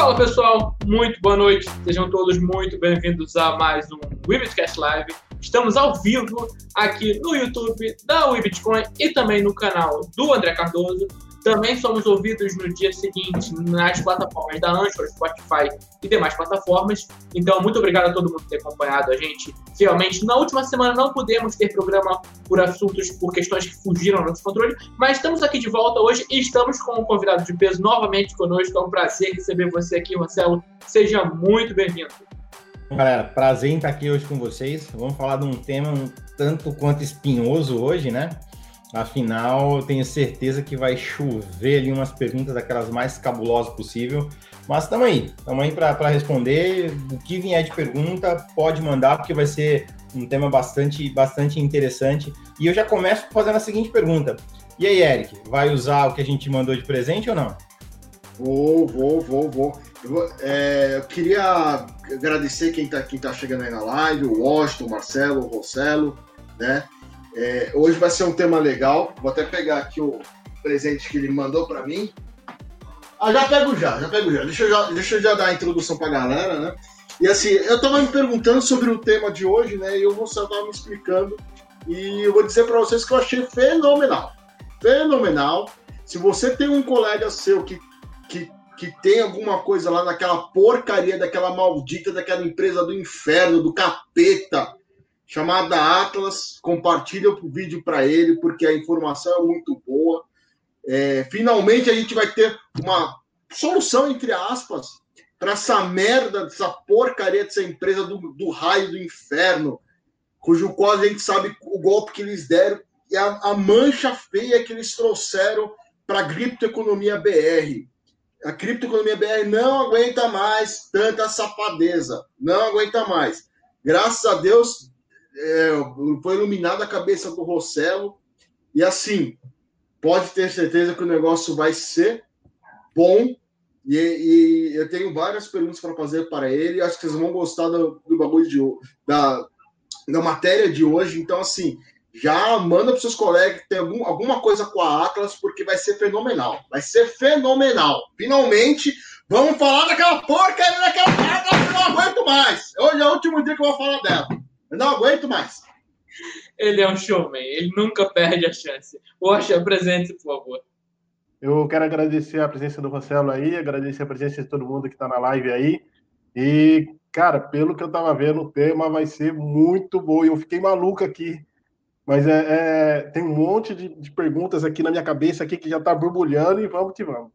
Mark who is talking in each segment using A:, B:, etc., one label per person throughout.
A: Fala pessoal, muito boa noite, sejam todos muito bem-vindos a mais um Webcast Live. Estamos ao vivo aqui no YouTube da Webitcoin e também no canal do André Cardoso. Também somos ouvidos no dia seguinte nas plataformas da Anchor, Spotify e demais plataformas. Então, muito obrigado a todo mundo por ter acompanhado a gente fielmente. Na última semana não pudemos ter programa por assuntos, por questões que fugiram ao nosso controle, mas estamos aqui de volta hoje e estamos com um convidado de peso novamente conosco. É um prazer receber você aqui, Marcelo. Seja muito bem-vindo.
B: Galera, prazer em estar aqui hoje com vocês. Vamos falar de um tema um tanto quanto espinhoso hoje, né? Afinal, eu tenho certeza que vai chover ali umas perguntas daquelas mais cabulosas possível. Mas estamos aí, estamos aí para responder. O que vier de pergunta, pode mandar, porque vai ser um tema bastante, bastante interessante. E eu já começo fazendo a seguinte pergunta. E aí, Eric, vai usar o que a gente mandou de presente ou não?
C: Vou, vou, vou, vou. Eu, é, eu queria agradecer quem está quem tá chegando aí na live, o Washington, o Marcelo, o Rossello, né? É, hoje vai ser um tema legal. Vou até pegar aqui o presente que ele mandou para mim. Ah, já pego já, já pego já. Deixa eu já, deixa eu já dar a introdução para a galera, né? E assim, eu estava me perguntando sobre o tema de hoje, né? E eu vou estar me explicando. E eu vou dizer para vocês que eu achei fenomenal. Fenomenal. Se você tem um colega seu que, que, que tem alguma coisa lá naquela porcaria, daquela maldita, daquela empresa do inferno, do capeta, chamada Atlas. Compartilha o vídeo para ele, porque a informação é muito boa. É, finalmente a gente vai ter uma solução, entre aspas, para essa merda, dessa porcaria dessa empresa do, do raio do inferno, cujo qual a gente sabe o golpe que eles deram e a, a mancha feia que eles trouxeram para a criptoeconomia BR. A criptoeconomia BR não aguenta mais tanta safadeza, não aguenta mais. Graças a Deus, é, foi iluminada a cabeça do Rossello. E assim, pode ter certeza que o negócio vai ser bom. E, e eu tenho várias perguntas para fazer para ele. Acho que vocês vão gostar do, do bagulho de da, da matéria de hoje. Então, assim, já manda para seus colegas que tem algum, alguma coisa com a Atlas, porque vai ser fenomenal. Vai ser fenomenal. Finalmente, vamos falar daquela porcaria daquela Atlas que eu não aguento mais. Hoje é o último dia que eu vou falar dela. Eu não aguento mais.
A: Ele é um showman, ele nunca perde a chance. Poxa, presente, por favor.
D: Eu quero agradecer a presença do Rossello aí, agradecer a presença de todo mundo que está na live aí. E, cara, pelo que eu estava vendo, o tema vai ser muito bom. Eu fiquei maluco aqui. Mas é, é tem um monte de, de, perguntas aqui na minha cabeça aqui que já está borbulhando e vamos que vamos.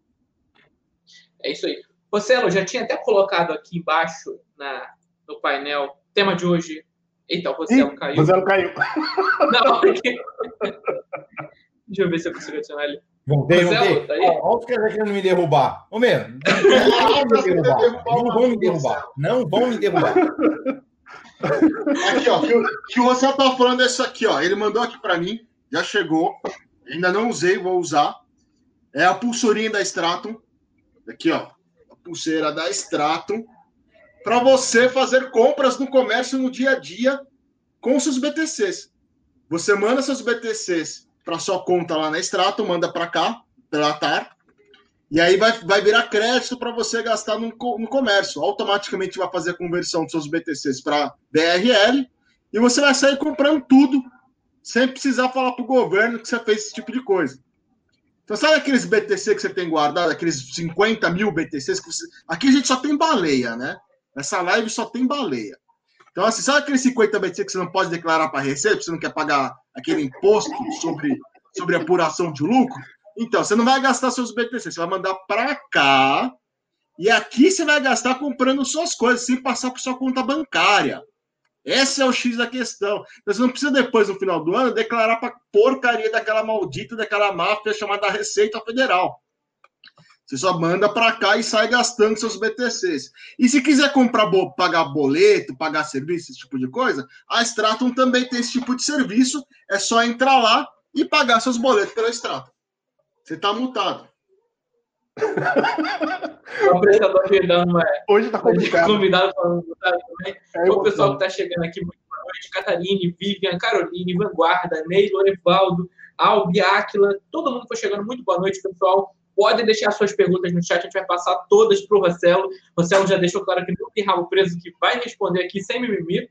A: É isso aí. Rossello, já tinha até colocado aqui embaixo na, no painel, tema de hoje, Eita, o Rossello caiu.
D: Rossello caiu.
A: Não, porque... Deixa eu ver se eu consigo adicionar ele.
B: Voltei, voltei. Tá aí? Olha os caras querendo me derrubar. Ô, meu, não vão me derrubar. Não vão me derrubar. Não vão me derrubar.
C: Aqui, ó, que, que o Rossello tá falando é isso aqui, ó. Ele mandou aqui para mim, já chegou. Ainda não usei, vou usar. É a pulseirinha da Stratum. Aqui, ó. A pulseira da Stratum para você fazer compras no comércio no dia a dia com seus BTCs. Você manda seus BTCs para sua conta lá na Extrato, manda para cá, pela TAR, e aí vai, vai virar crédito para você gastar no, no comércio. Automaticamente vai fazer a conversão dos seus BTCs para BRL e você vai sair comprando tudo sem precisar falar para o governo que você fez esse tipo de coisa. Então, sabe aqueles BTC que você tem guardado, aqueles 50 mil BTCs que você... Aqui a gente só tem baleia, né? Nessa live só tem baleia. Então, assim, sabe aquele 50 BTC que você não pode declarar para Receita, você não quer pagar aquele imposto sobre, sobre apuração de lucro? Então, você não vai gastar seus BTC, você vai mandar para cá e aqui você vai gastar comprando suas coisas, sem passar por sua conta bancária. Esse é o X da questão. Então, você não precisa depois, no final do ano, declarar para porcaria daquela maldita, daquela máfia chamada Receita Federal. Você só manda para cá e sai gastando seus BTCs. E se quiser comprar, pagar boleto, pagar serviço, esse tipo de coisa, a Stratum também tem esse tipo de serviço. É só entrar lá e pagar seus boletos pela Stratum. Você está multado.
A: o apresentador perdão, é.
D: Hoje está complicado.
A: Convidado para também. É o pessoal que está chegando aqui, muito boa noite. Catarine, Vivian, Caroline, Vanguarda, Ney, Lorevaldo, Albi, Áquila, todo mundo foi chegando. Muito boa noite, pessoal. Podem deixar suas perguntas no chat, a gente vai passar todas para o Rossello. O Rossello já deixou claro que não tem rabo preso, que vai responder aqui sem mimimi.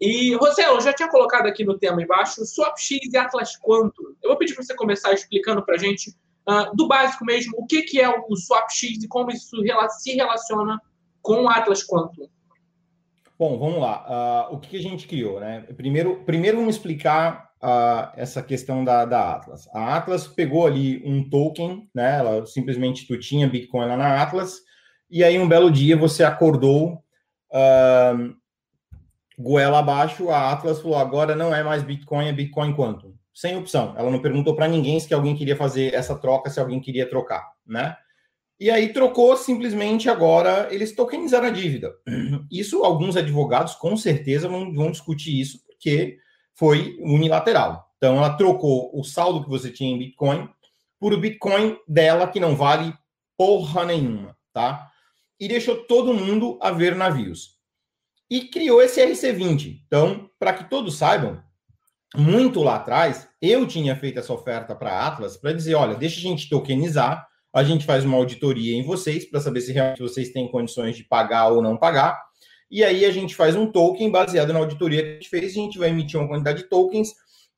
A: E, Rossello, eu já tinha colocado aqui no tema embaixo, SwapX e Atlas Quanto. Eu vou pedir para você começar explicando para a gente, uh, do básico mesmo, o que, que é o SwapX e como isso se relaciona com o Atlas Quanto.
B: Bom, vamos lá. Uh, o que a gente criou, né? Primeiro, primeiro vamos explicar uh, essa questão da, da Atlas. A Atlas pegou ali um token, né? Ela simplesmente tu tinha Bitcoin lá na Atlas, e aí um belo dia você acordou, uh, goela abaixo, a Atlas falou: agora não é mais Bitcoin, é Bitcoin quanto? Sem opção. Ela não perguntou para ninguém se alguém queria fazer essa troca, se alguém queria trocar, né? E aí trocou simplesmente agora, eles tokenizaram a dívida. Isso, alguns advogados com certeza vão, vão discutir isso, porque foi unilateral. Então, ela trocou o saldo que você tinha em Bitcoin por o Bitcoin dela, que não vale porra nenhuma, tá? E deixou todo mundo a ver navios. E criou esse RC20. Então, para que todos saibam, muito lá atrás, eu tinha feito essa oferta para Atlas para dizer: olha, deixa a gente tokenizar, a gente faz uma auditoria em vocês para saber se realmente vocês têm condições de pagar ou não pagar. E aí a gente faz um token baseado na auditoria que a gente fez, a gente vai emitir uma quantidade de tokens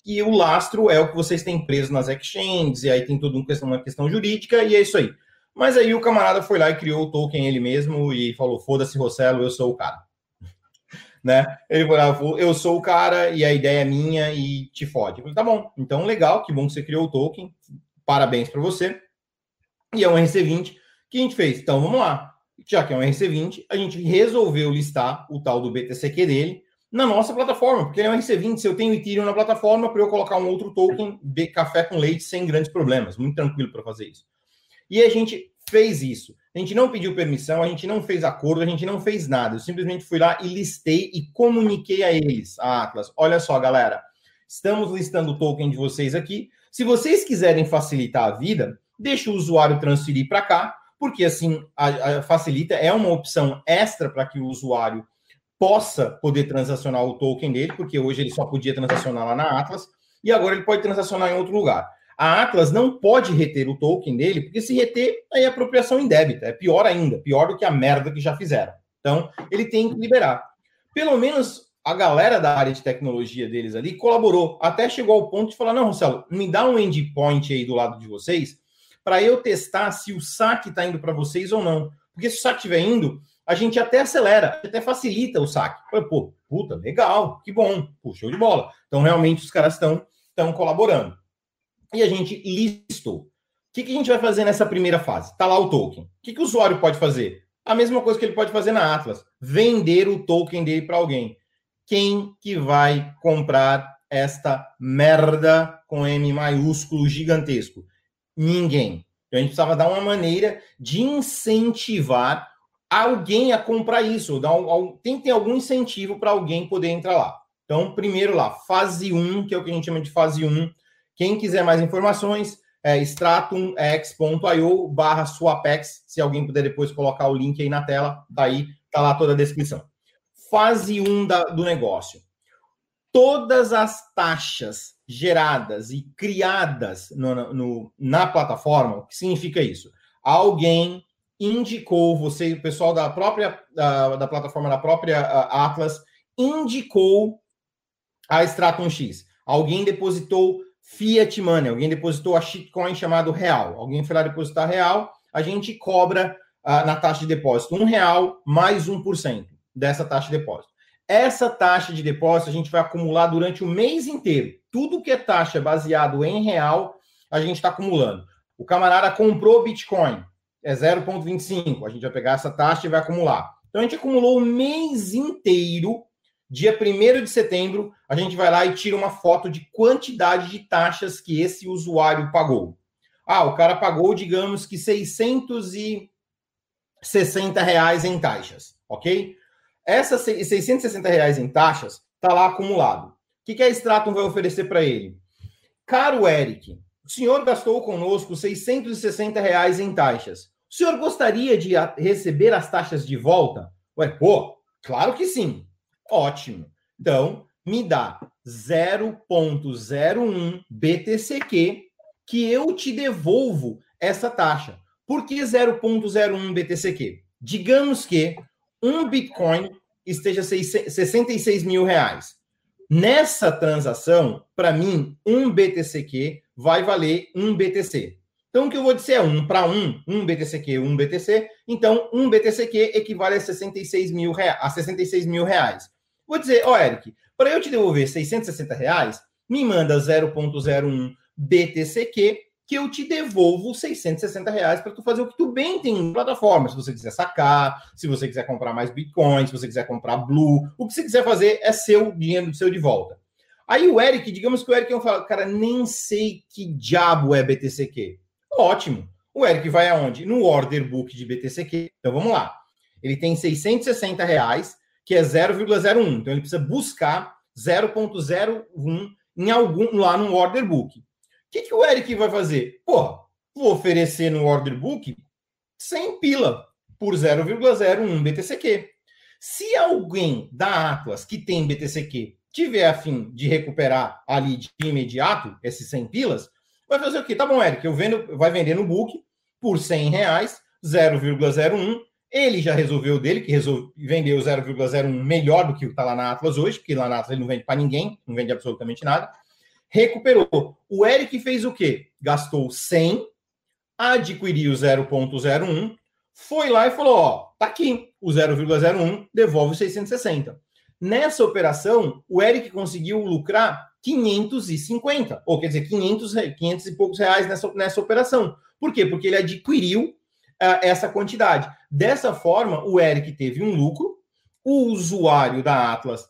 B: e o lastro é o que vocês têm preso nas exchanges, e aí tem tudo uma questão, uma questão jurídica, e é isso aí. Mas aí o camarada foi lá e criou o token ele mesmo e falou: foda-se, Rossello, eu sou o cara. né? Ele falou: eu sou o cara e a ideia é minha e te fode. Eu falei: tá bom, então legal, que bom que você criou o token, parabéns para você. E é um RC20 que a gente fez. Então vamos lá já que é um RC20, a gente resolveu listar o tal do BTCQ dele na nossa plataforma, porque ele é um RC20. Se eu tenho Ethereum na plataforma, para eu colocar um outro token de café com leite sem grandes problemas, muito tranquilo para fazer isso. E a gente fez isso. A gente não pediu permissão, a gente não fez acordo, a gente não fez nada. Eu simplesmente fui lá e listei e comuniquei a eles, a Atlas. Olha só, galera, estamos listando o token de vocês aqui. Se vocês quiserem facilitar a vida, deixa o usuário transferir para cá porque assim a, a facilita, é uma opção extra para que o usuário possa poder transacionar o token dele, porque hoje ele só podia transacionar lá na Atlas, e agora ele pode transacionar em outro lugar. A Atlas não pode reter o token dele, porque se reter, aí é apropriação indébita. É pior ainda, pior do que a merda que já fizeram. Então, ele tem que liberar. Pelo menos a galera da área de tecnologia deles ali colaborou. Até chegou ao ponto de falar: não, Marcelo, me dá um endpoint aí do lado de vocês, para eu testar se o saque está indo para vocês ou não. Porque se o saque estiver indo, a gente até acelera, até facilita o saque. Pô, puta, legal, que bom, pô, show de bola. Então, realmente, os caras estão estão colaborando. E a gente listou. O que, que a gente vai fazer nessa primeira fase? Está lá o token. O que, que o usuário pode fazer? A mesma coisa que ele pode fazer na Atlas. Vender o token dele para alguém. Quem que vai comprar esta merda com M maiúsculo gigantesco? Ninguém. Então a gente precisava dar uma maneira de incentivar alguém a comprar isso. Dar um, tem que ter algum incentivo para alguém poder entrar lá. Então, primeiro lá, fase 1, que é o que a gente chama de fase 1. Quem quiser mais informações, é stratumx.io barra swapex. Se alguém puder depois colocar o link aí na tela, daí tá lá toda a descrição. Fase 1 da, do negócio. Todas as taxas geradas e criadas no, no, na plataforma, o que significa isso? Alguém indicou, você, o pessoal da própria da, da plataforma da própria Atlas, indicou a Stratum X. Alguém depositou Fiat Money, alguém depositou a shitcoin chamado Real. Alguém foi lá depositar Real, a gente cobra uh, na taxa de depósito um real mais 1% dessa taxa de depósito. Essa taxa de depósito a gente vai acumular durante o mês inteiro. Tudo que é taxa baseado em real, a gente está acumulando. O camarada comprou Bitcoin, é 0,25. A gente vai pegar essa taxa e vai acumular. Então a gente acumulou o mês inteiro. Dia 1 de setembro, a gente vai lá e tira uma foto de quantidade de taxas que esse usuário pagou. Ah, o cara pagou, digamos que 660 reais em taxas, ok? Essas 660 reais em taxas está lá acumulado. O que, que a Stratum vai oferecer para ele? Caro Eric, o senhor gastou conosco 660 reais em taxas. O senhor gostaria de receber as taxas de volta? Ué, pô, claro que sim. Ótimo. Então, me dá 0.01 BTCQ que eu te devolvo essa taxa. Por que 0,01 BTCQ? Digamos que um Bitcoin esteja 66 mil reais. Nessa transação, para mim, um BTCQ vai valer um BTC. Então, o que eu vou dizer é um para um, um BTCQ, um BTC. Então, um BTCQ equivale a 66 mil, rea a 66 mil reais. Vou dizer, ó, oh, Eric, para eu te devolver 660 reais, me manda 0.01 BTCQ que eu te devolvo 660 reais para tu fazer o que tu bem tem na plataforma. Se você quiser sacar, se você quiser comprar mais Bitcoin, se você quiser comprar Blue, o que você quiser fazer é seu dinheiro seu de volta. Aí o Eric, digamos que o Eric fala, cara, nem sei que diabo é BTCQ. Ótimo. O Eric vai aonde? No order book de BTCQ. Então vamos lá. Ele tem 660 reais, que é 0,01. Então ele precisa buscar 0,01 em algum lá no order book que, que o Eric vai fazer? Pô, vou oferecer no order book 100 pila por 0,01 BTCQ. Se alguém da Atlas que tem BTCQ tiver a fim de recuperar ali de imediato esses 100 pilas, vai fazer o quê? Tá bom, Eric, eu vendo, vai vender no book por 100 reais, 0,01. Ele já resolveu dele, que resolve, vendeu 0,01 melhor do que está lá na Atlas hoje, porque lá na Atlas ele não vende para ninguém, não vende absolutamente nada recuperou. O Eric fez o quê? Gastou 100, adquiriu 0.01, foi lá e falou: ó, tá aqui, o 0,01 devolve 660. Nessa operação, o Eric conseguiu lucrar 550, ou quer dizer, 500, 500 e poucos reais nessa, nessa operação. Por quê? Porque ele adquiriu uh, essa quantidade. Dessa forma, o Eric teve um lucro, o usuário da Atlas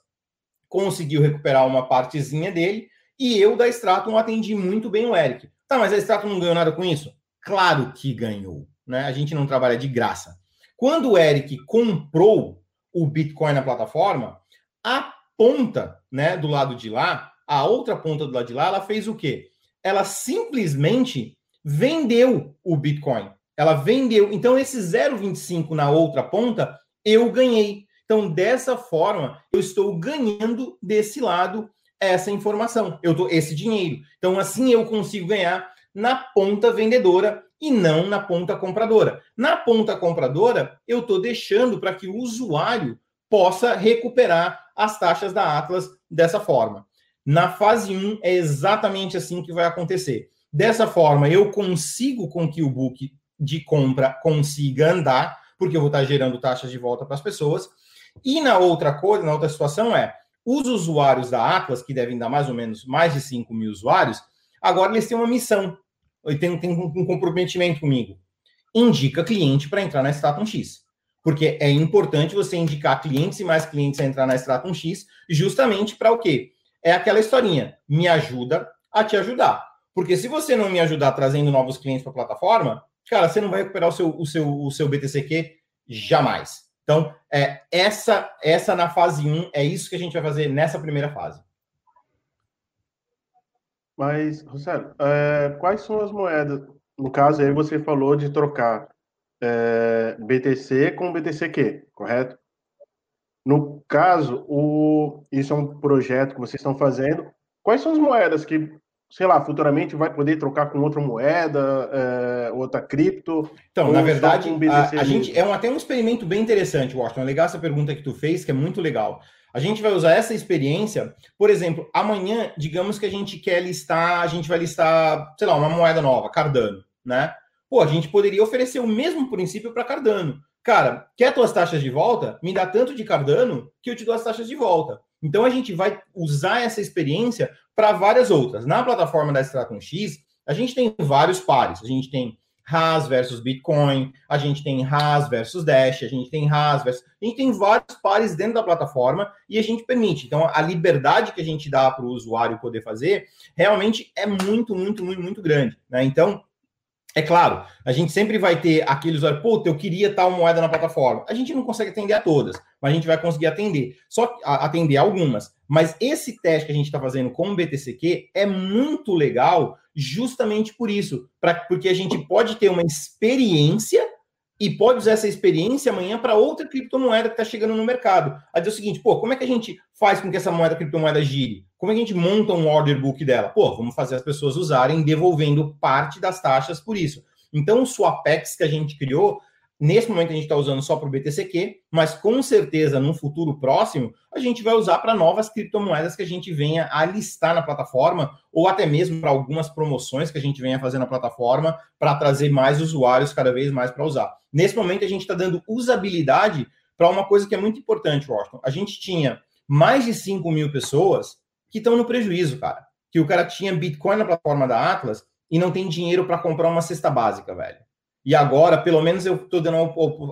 B: conseguiu recuperar uma partezinha dele, e eu da Stratum atendi muito bem o Eric. Tá, mas a Stratum não ganhou nada com isso? Claro que ganhou. Né? A gente não trabalha de graça. Quando o Eric comprou o Bitcoin na plataforma, a ponta né, do lado de lá, a outra ponta do lado de lá, ela fez o quê? Ela simplesmente vendeu o Bitcoin. Ela vendeu. Então, esse 0,25 na outra ponta, eu ganhei. Então, dessa forma, eu estou ganhando desse lado essa informação, eu dou esse dinheiro. Então, assim eu consigo ganhar na ponta vendedora e não na ponta compradora. Na ponta compradora, eu estou deixando para que o usuário possa recuperar as taxas da Atlas dessa forma. Na fase 1, é exatamente assim que vai acontecer. Dessa forma, eu consigo com que o book de compra consiga andar, porque eu vou estar gerando taxas de volta para as pessoas. E na outra coisa, na outra situação é, os usuários da Atlas, que devem dar mais ou menos mais de 5 mil usuários, agora eles têm uma missão, tem, tem um comprometimento comigo. Indica cliente para entrar na Stratum X. Porque é importante você indicar clientes e mais clientes a entrar na Stratum X, justamente para o quê? É aquela historinha, me ajuda a te ajudar. Porque se você não me ajudar trazendo novos clientes para a plataforma, cara, você não vai recuperar o seu, o seu, o seu BTCQ jamais. Então, é, essa, essa na fase 1, é isso que a gente vai fazer nessa primeira fase.
D: Mas, Rosélio, é, quais são as moedas? No caso aí você falou de trocar é, BTC com BTCQ, correto? No caso, o, isso é um projeto que vocês estão fazendo. Quais são as moedas que sei lá, futuramente vai poder trocar com outra moeda, é, outra cripto?
B: Então, na verdade, a, a gente é um, até um experimento bem interessante, Washington. É legal essa pergunta que tu fez, que é muito legal. A gente vai usar essa experiência, por exemplo, amanhã, digamos que a gente quer listar, a gente vai listar, sei lá, uma moeda nova, Cardano, né? Pô, a gente poderia oferecer o mesmo princípio para Cardano. Cara, quer tuas taxas de volta? Me dá tanto de Cardano que eu te dou as taxas de volta. Então a gente vai usar essa experiência para várias outras. Na plataforma da Stratum X, a gente tem vários pares. A gente tem Haas versus Bitcoin, a gente tem Haas versus Dash, a gente tem Haas versus. A gente tem vários pares dentro da plataforma e a gente permite. Então, a liberdade que a gente dá para o usuário poder fazer realmente é muito, muito, muito, muito grande. Né? Então, é claro, a gente sempre vai ter aquele usuário, puta, eu queria tal moeda na plataforma. A gente não consegue atender a todas, mas a gente vai conseguir atender, só atender algumas. Mas esse teste que a gente está fazendo com o BTCQ é muito legal, justamente por isso, pra, porque a gente pode ter uma experiência e pode usar essa experiência amanhã para outra criptomoeda que está chegando no mercado. A dizer o seguinte, pô, como é que a gente faz com que essa moeda criptomoeda gire? Como é que a gente monta um order book dela? Pô, vamos fazer as pessoas usarem, devolvendo parte das taxas por isso. Então, o Swapex que a gente criou Nesse momento a gente está usando só para o BTCQ, mas com certeza num futuro próximo a gente vai usar para novas criptomoedas que a gente venha a listar na plataforma, ou até mesmo para algumas promoções que a gente venha fazer na plataforma para trazer mais usuários cada vez mais para usar. Nesse momento a gente está dando usabilidade para uma coisa que é muito importante, Washington. A gente tinha mais de 5 mil pessoas que estão no prejuízo, cara. Que o cara tinha Bitcoin na plataforma da Atlas e não tem dinheiro para comprar uma cesta básica, velho. E agora, pelo menos, eu estou dando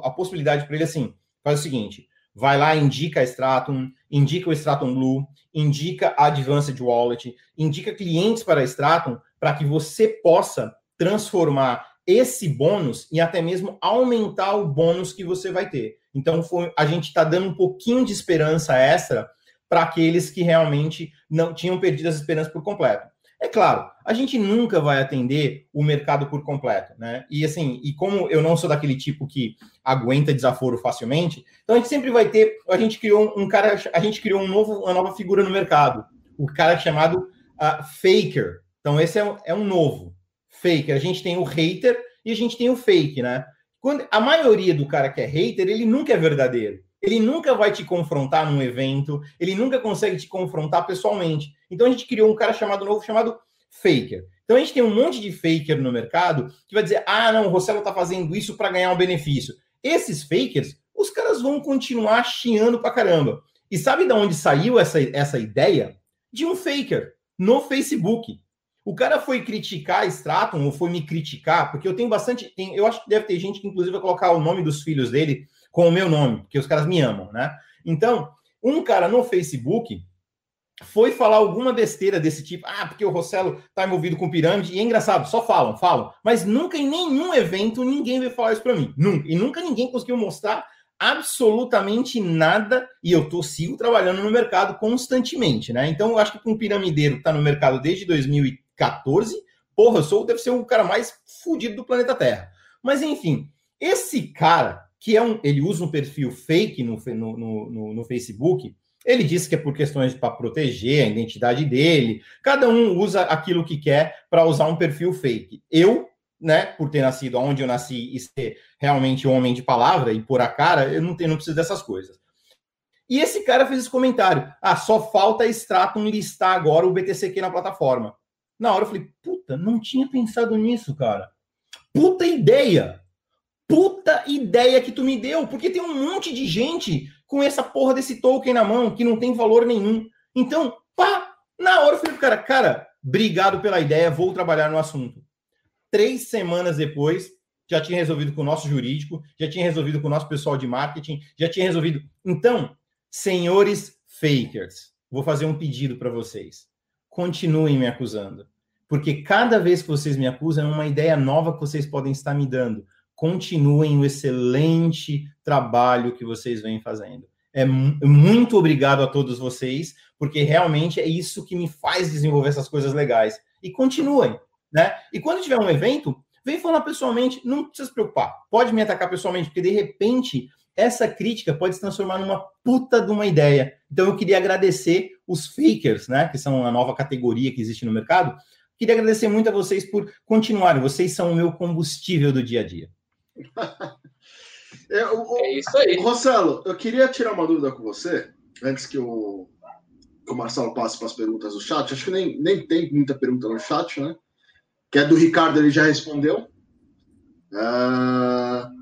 B: a, possibilidade para ele assim: faz o seguinte, vai lá, indica a Stratum, indica o Stratum Blue, indica a Advanced Wallet, indica clientes para a Stratum, para que você possa transformar esse bônus e até mesmo aumentar o bônus que você vai ter. Então, foi, a gente está dando um pouquinho de esperança extra para aqueles que realmente não tinham perdido as esperanças por completo. É claro, a gente nunca vai atender o mercado por completo, né? E assim, e como eu não sou daquele tipo que aguenta desaforo facilmente, então a gente sempre vai ter, a gente criou um cara, a gente criou um novo, uma nova figura no mercado, o cara chamado uh, faker. Então esse é um, é um novo faker. A gente tem o hater e a gente tem o fake, né? Quando a maioria do cara que é hater, ele nunca é verdadeiro. Ele nunca vai te confrontar num evento, ele nunca consegue te confrontar pessoalmente. Então a gente criou um cara chamado novo chamado faker. Então a gente tem um monte de faker no mercado que vai dizer: ah, não, o Rossello está fazendo isso para ganhar um benefício. Esses fakers, os caras vão continuar chiando pra caramba. E sabe de onde saiu essa, essa ideia? De um faker no Facebook. O cara foi criticar a Stratum, ou foi me criticar, porque eu tenho bastante. Tem, eu acho que deve ter gente que, inclusive, vai colocar o nome dos filhos dele com o meu nome, porque os caras me amam, né? Então, um cara no Facebook foi falar alguma besteira desse tipo, ah, porque o Rossello tá envolvido com pirâmide, e é engraçado, só falam, falam, mas nunca em nenhum evento ninguém veio falar isso para mim, nunca, e nunca ninguém conseguiu mostrar absolutamente nada, e eu tô, sigo trabalhando no mercado constantemente, né, então eu acho que com piramideiro que tá no mercado desde 2014, porra, eu sou, deve ser o cara mais fudido do planeta Terra, mas enfim, esse cara, que é um, ele usa um perfil fake no, no, no, no Facebook, ele disse que é por questões para proteger a identidade dele. Cada um usa aquilo que quer para usar um perfil fake. Eu, né, por ter nascido onde eu nasci e ser realmente homem de palavra e pôr a cara, eu não, tenho, não preciso dessas coisas. E esse cara fez esse comentário: ah, só falta Stratum listar agora o BTCQ na plataforma. Na hora eu falei: puta, não tinha pensado nisso, cara. Puta ideia! Puta ideia que tu me deu, porque tem um monte de gente com essa porra desse token na mão que não tem valor nenhum. Então, pá, na hora eu falei pro cara, cara, obrigado pela ideia, vou trabalhar no assunto. Três semanas depois, já tinha resolvido com o nosso jurídico, já tinha resolvido com o nosso pessoal de marketing, já tinha resolvido. Então, senhores fakers, vou fazer um pedido para vocês. Continuem me acusando. Porque cada vez que vocês me acusam, é uma ideia nova que vocês podem estar me dando continuem o excelente trabalho que vocês vêm fazendo. É muito obrigado a todos vocês, porque realmente é isso que me faz desenvolver essas coisas legais. E continuem, né? E quando tiver um evento, vem falar pessoalmente, não precisa se preocupar. Pode me atacar pessoalmente, porque de repente essa crítica pode se transformar numa puta de uma ideia. Então eu queria agradecer os fakers, né, que são a nova categoria que existe no mercado. Queria agradecer muito a vocês por continuarem. Vocês são o meu combustível do dia a dia.
C: É, o, é, isso aí. Rossello, eu queria tirar uma dúvida com você, antes que o, que o Marcelo passe para as perguntas do chat. Acho que nem, nem tem muita pergunta no chat, né? Que é do Ricardo, ele já respondeu. Uh,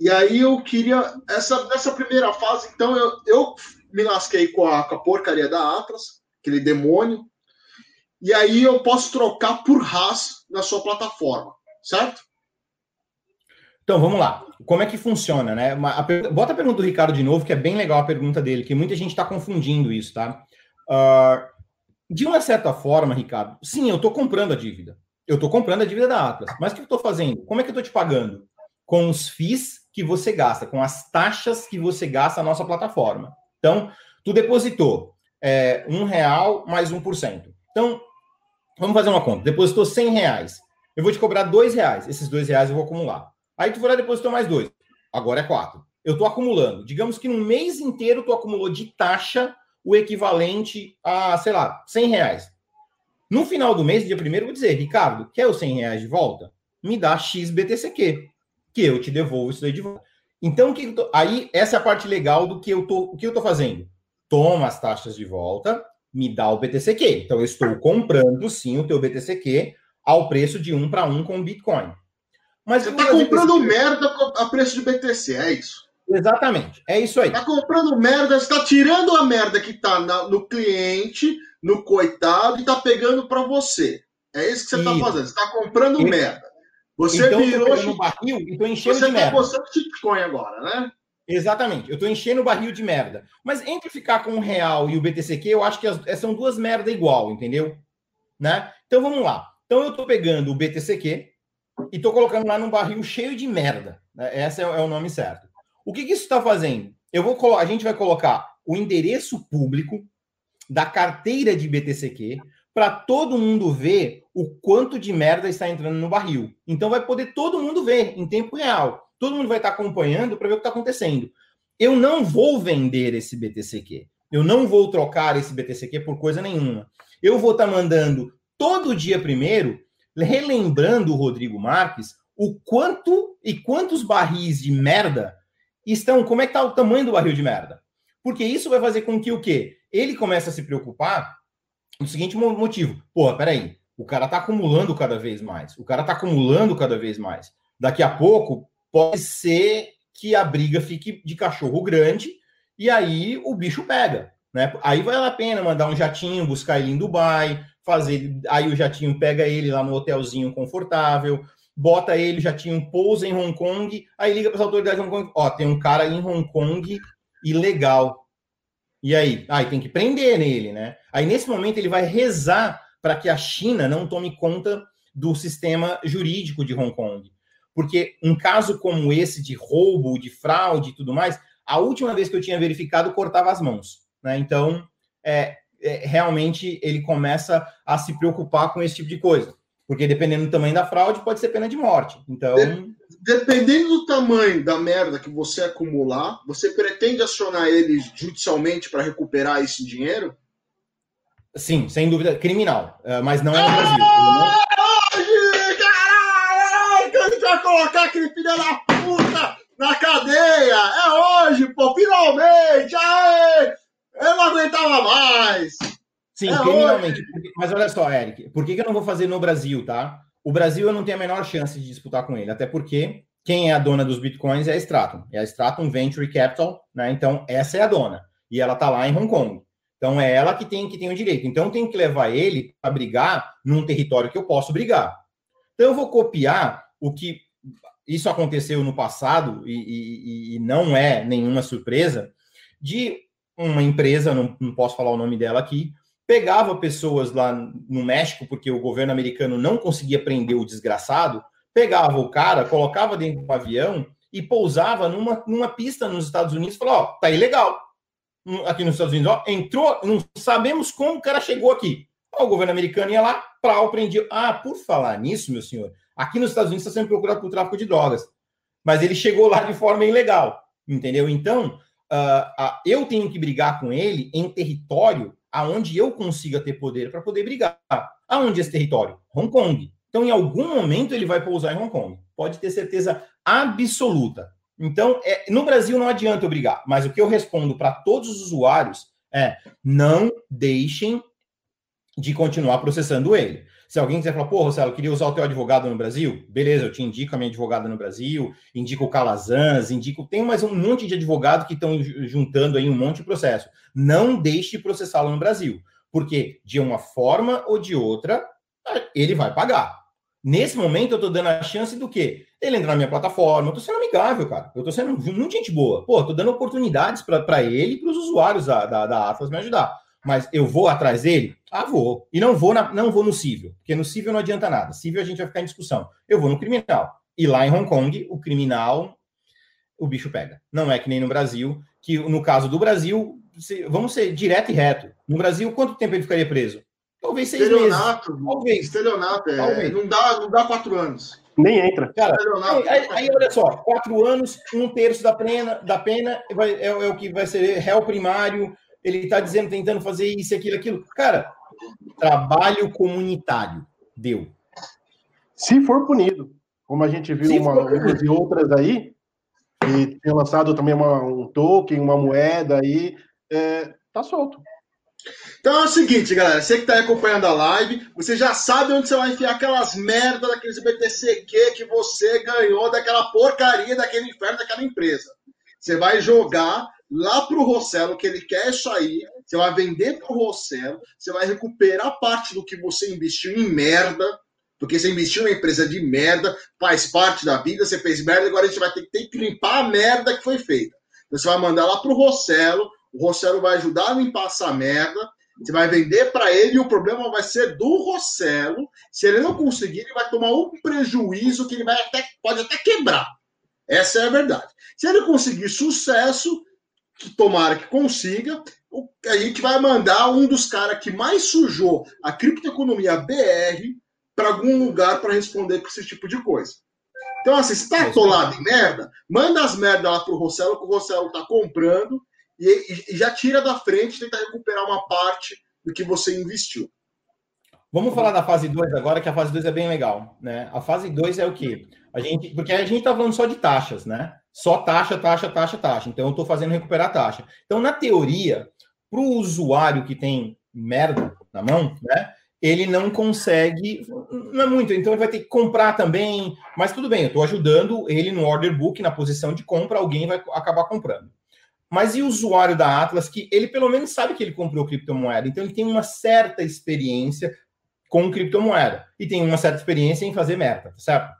C: e aí eu queria. Essa, nessa primeira fase, então, eu, eu me lasquei com a, com a porcaria da Atlas, aquele demônio. E aí eu posso trocar por RAS na sua plataforma, certo?
B: Então, vamos lá. Como é que funciona, né? A, bota a pergunta do Ricardo de novo, que é bem legal a pergunta dele, que muita gente está confundindo isso, tá? Uh, de uma certa forma, Ricardo, sim, eu estou comprando a dívida. Eu estou comprando a dívida da Atlas. Mas o que eu estou fazendo? Como é que eu estou te pagando? Com os FIIs que você gasta, com as taxas que você gasta na nossa plataforma. Então, tu depositou é, um real mais um por cento. Então, vamos fazer uma conta. Depositou 100 reais. Eu vou te cobrar dois reais. Esses dois reais eu vou acumular. Aí tu foi lá e depositou mais dois. Agora é quatro. Eu estou acumulando. Digamos que no mês inteiro tu acumulou de taxa o equivalente a, sei lá, 100 reais. No final do mês, dia primeiro, eu vou dizer, Ricardo, quer os 100 reais de volta? Me dá X BTCQ, que eu te devolvo isso aí de volta. Então, que tô... aí essa é a parte legal do que eu tô, o que eu tô fazendo. Toma as taxas de volta, me dá o BTCQ. Então, eu estou comprando sim o teu BTCQ ao preço de um para um com o Bitcoin.
C: Mas você está comprando merda a preço de BTC, é isso?
B: Exatamente, é isso aí.
C: Está comprando merda, está tirando a merda que está no cliente, no coitado, e está pegando para você. É isso que você está fazendo. Você está comprando merda. Você
B: então,
C: virou.
B: Eu barril e estou enchendo você de merda.
C: Você está Bitcoin agora, né?
B: Exatamente, eu estou enchendo o barril de merda. Mas entre ficar com o real e o BTCQ, eu acho que as, são duas merdas igual, entendeu? Né? Então vamos lá. Então eu estou pegando o BTCQ, e estou colocando lá num barril cheio de merda. Né? Esse é, é, o nome certo. O que, que isso está fazendo? Eu vou a gente vai colocar o endereço público da carteira de BTCQ para todo mundo ver o quanto de merda está entrando no barril. Então vai poder todo mundo ver em tempo real. Todo mundo vai estar tá acompanhando para ver o que está acontecendo. Eu não vou vender esse BTCQ. Eu não vou trocar esse BTCQ por coisa nenhuma. Eu vou estar tá mandando todo dia primeiro relembrando o Rodrigo Marques o quanto e quantos barris de merda estão, como é que tá o tamanho do barril de merda? Porque isso vai fazer com que o quê? Ele comece a se preocupar no seguinte motivo. Porra, peraí, o cara tá acumulando cada vez mais. O cara tá acumulando cada vez mais. Daqui a pouco pode ser que a briga fique de cachorro grande e aí o bicho pega. Né? Aí vale a pena mandar um jatinho, buscar ele em Dubai, fazer. Aí o jatinho pega ele lá no hotelzinho confortável, bota ele, jatinho pousa em Hong Kong, aí liga para as autoridades de Hong Kong: ó, tem um cara em Hong Kong ilegal. E aí? Aí tem que prender nele, né? Aí nesse momento ele vai rezar para que a China não tome conta do sistema jurídico de Hong Kong. Porque um caso como esse de roubo, de fraude e tudo mais, a última vez que eu tinha verificado cortava as mãos. Né? Então, é, realmente ele começa a se preocupar com esse tipo de coisa. Porque dependendo do tamanho da fraude, pode ser pena de morte. Então.
C: Dependendo do tamanho da merda que você acumular, você pretende acionar eles judicialmente para recuperar esse dinheiro?
B: Sim, sem dúvida. Criminal. É, mas não é no Brasil.
C: Hoje, caralho! Que a gente vai colocar aquele filho da puta na cadeia! É hoje, pô! Finalmente! Aê! Eu não aguentava mais.
B: Sim, é criminalmente. Mas olha só, Eric, por que, que eu não vou fazer no Brasil, tá? O Brasil eu não tenho a menor chance de disputar com ele, até porque quem é a dona dos bitcoins é a Stratum. É a Stratum Venture Capital, né? Então, essa é a dona. E ela tá lá em Hong Kong. Então, é ela que tem que tem o direito. Então, eu tenho que levar ele para brigar num território que eu posso brigar. Então, eu vou copiar o que isso aconteceu no passado e, e, e não é nenhuma surpresa de uma empresa, não, não posso falar o nome dela aqui, pegava pessoas lá no México, porque o governo americano não conseguia prender o desgraçado, pegava o cara, colocava dentro do avião e pousava numa, numa pista nos Estados Unidos e falou: Ó, tá ilegal. Aqui nos Estados Unidos, ó, entrou, não sabemos como o cara chegou aqui. O governo americano ia lá, o prendia. Ah, por falar nisso, meu senhor, aqui nos Estados Unidos está sendo procurado por tráfico de drogas. Mas ele chegou lá de forma ilegal, entendeu? Então, uh, eu tenho que brigar com ele em território aonde eu consiga ter poder para poder brigar. Aonde esse território? Hong Kong. Então, em algum momento, ele vai pousar em Hong Kong. Pode ter certeza absoluta. Então, é, no Brasil não adianta eu brigar, mas o que eu respondo para todos os usuários é: não deixem de continuar processando ele. Se alguém quiser falar, pô, Rossello, eu queria usar o teu advogado no Brasil, beleza, eu te indico a minha advogada no Brasil, indico o Calazans, indico. Tem mais um monte de advogado que estão juntando aí um monte de processo. Não deixe de processá-lo no Brasil, porque de uma forma ou de outra, ele vai pagar. Nesse momento, eu estou dando a chance do quê? Ele entrar na minha plataforma, eu estou sendo amigável, cara. Eu estou sendo muito gente boa. Pô, estou dando oportunidades para ele e para os usuários da, da, da Atlas me ajudar. Mas eu vou atrás dele? Ah, vou. E não vou, na, não vou no civil, porque no civil não adianta nada. Civil a gente vai ficar em discussão. Eu vou no criminal. E lá em Hong Kong, o criminal, o bicho pega. Não é que nem no Brasil, que no caso do Brasil, vamos ser direto e reto. No Brasil, quanto tempo ele ficaria preso? Talvez seis
C: Estelionato, meses. Talvez. Estelionato, é, Talvez. Não, dá, não dá quatro anos.
D: Nem entra.
B: Cara, aí, aí, aí, olha só, quatro anos, um terço da pena, da pena vai, é, é o que vai ser réu primário, ele está dizendo, tentando fazer isso, aquilo, aquilo. Cara, trabalho comunitário, deu.
D: Se for punido, como a gente viu uma, e outras aí, e tem lançado também uma, um token, uma moeda aí, é, tá solto.
C: Então é o seguinte, galera, você que está acompanhando a live, você já sabe onde você vai enfiar aquelas merdas daqueles BTCQ que você ganhou daquela porcaria, daquele inferno, daquela empresa. Você vai jogar lá pro Rossello, que ele quer aí, você vai vender pro Rossello, você vai recuperar parte do que você investiu em merda, porque você investiu numa empresa de merda, faz parte da vida, você fez merda, agora a gente vai ter, ter que limpar a merda que foi feita. Então você vai mandar lá pro Rossello, o Rossello vai ajudar a limpar essa merda, você vai vender para ele e o problema vai ser do Rossello. Se ele não conseguir, ele vai tomar um prejuízo que ele vai até, pode até quebrar. Essa é a verdade. Se ele conseguir sucesso, que tomara que consiga, a gente vai mandar um dos caras que mais sujou a criptoeconomia BR para algum lugar para responder com esse tipo de coisa. Então, assim, se tá atolado em merda, manda as merdas lá pro Rossello, que o Rossello tá comprando, e, e já tira da frente, tenta recuperar uma parte do que você investiu.
B: Vamos falar da fase 2 agora, que a fase 2 é bem legal, né? A fase 2 é o quê? A gente, porque a gente tá falando só de taxas, né? Só taxa, taxa, taxa, taxa. Então eu estou fazendo recuperar taxa. Então, na teoria, para o usuário que tem merda na mão, né? Ele não consegue, não é muito, então ele vai ter que comprar também, mas tudo bem, eu estou ajudando ele no order book, na posição de compra, alguém vai acabar comprando. Mas e o usuário da Atlas, que ele pelo menos sabe que ele comprou criptomoeda, então ele tem uma certa experiência com criptomoeda e tem uma certa experiência em fazer meta, certo?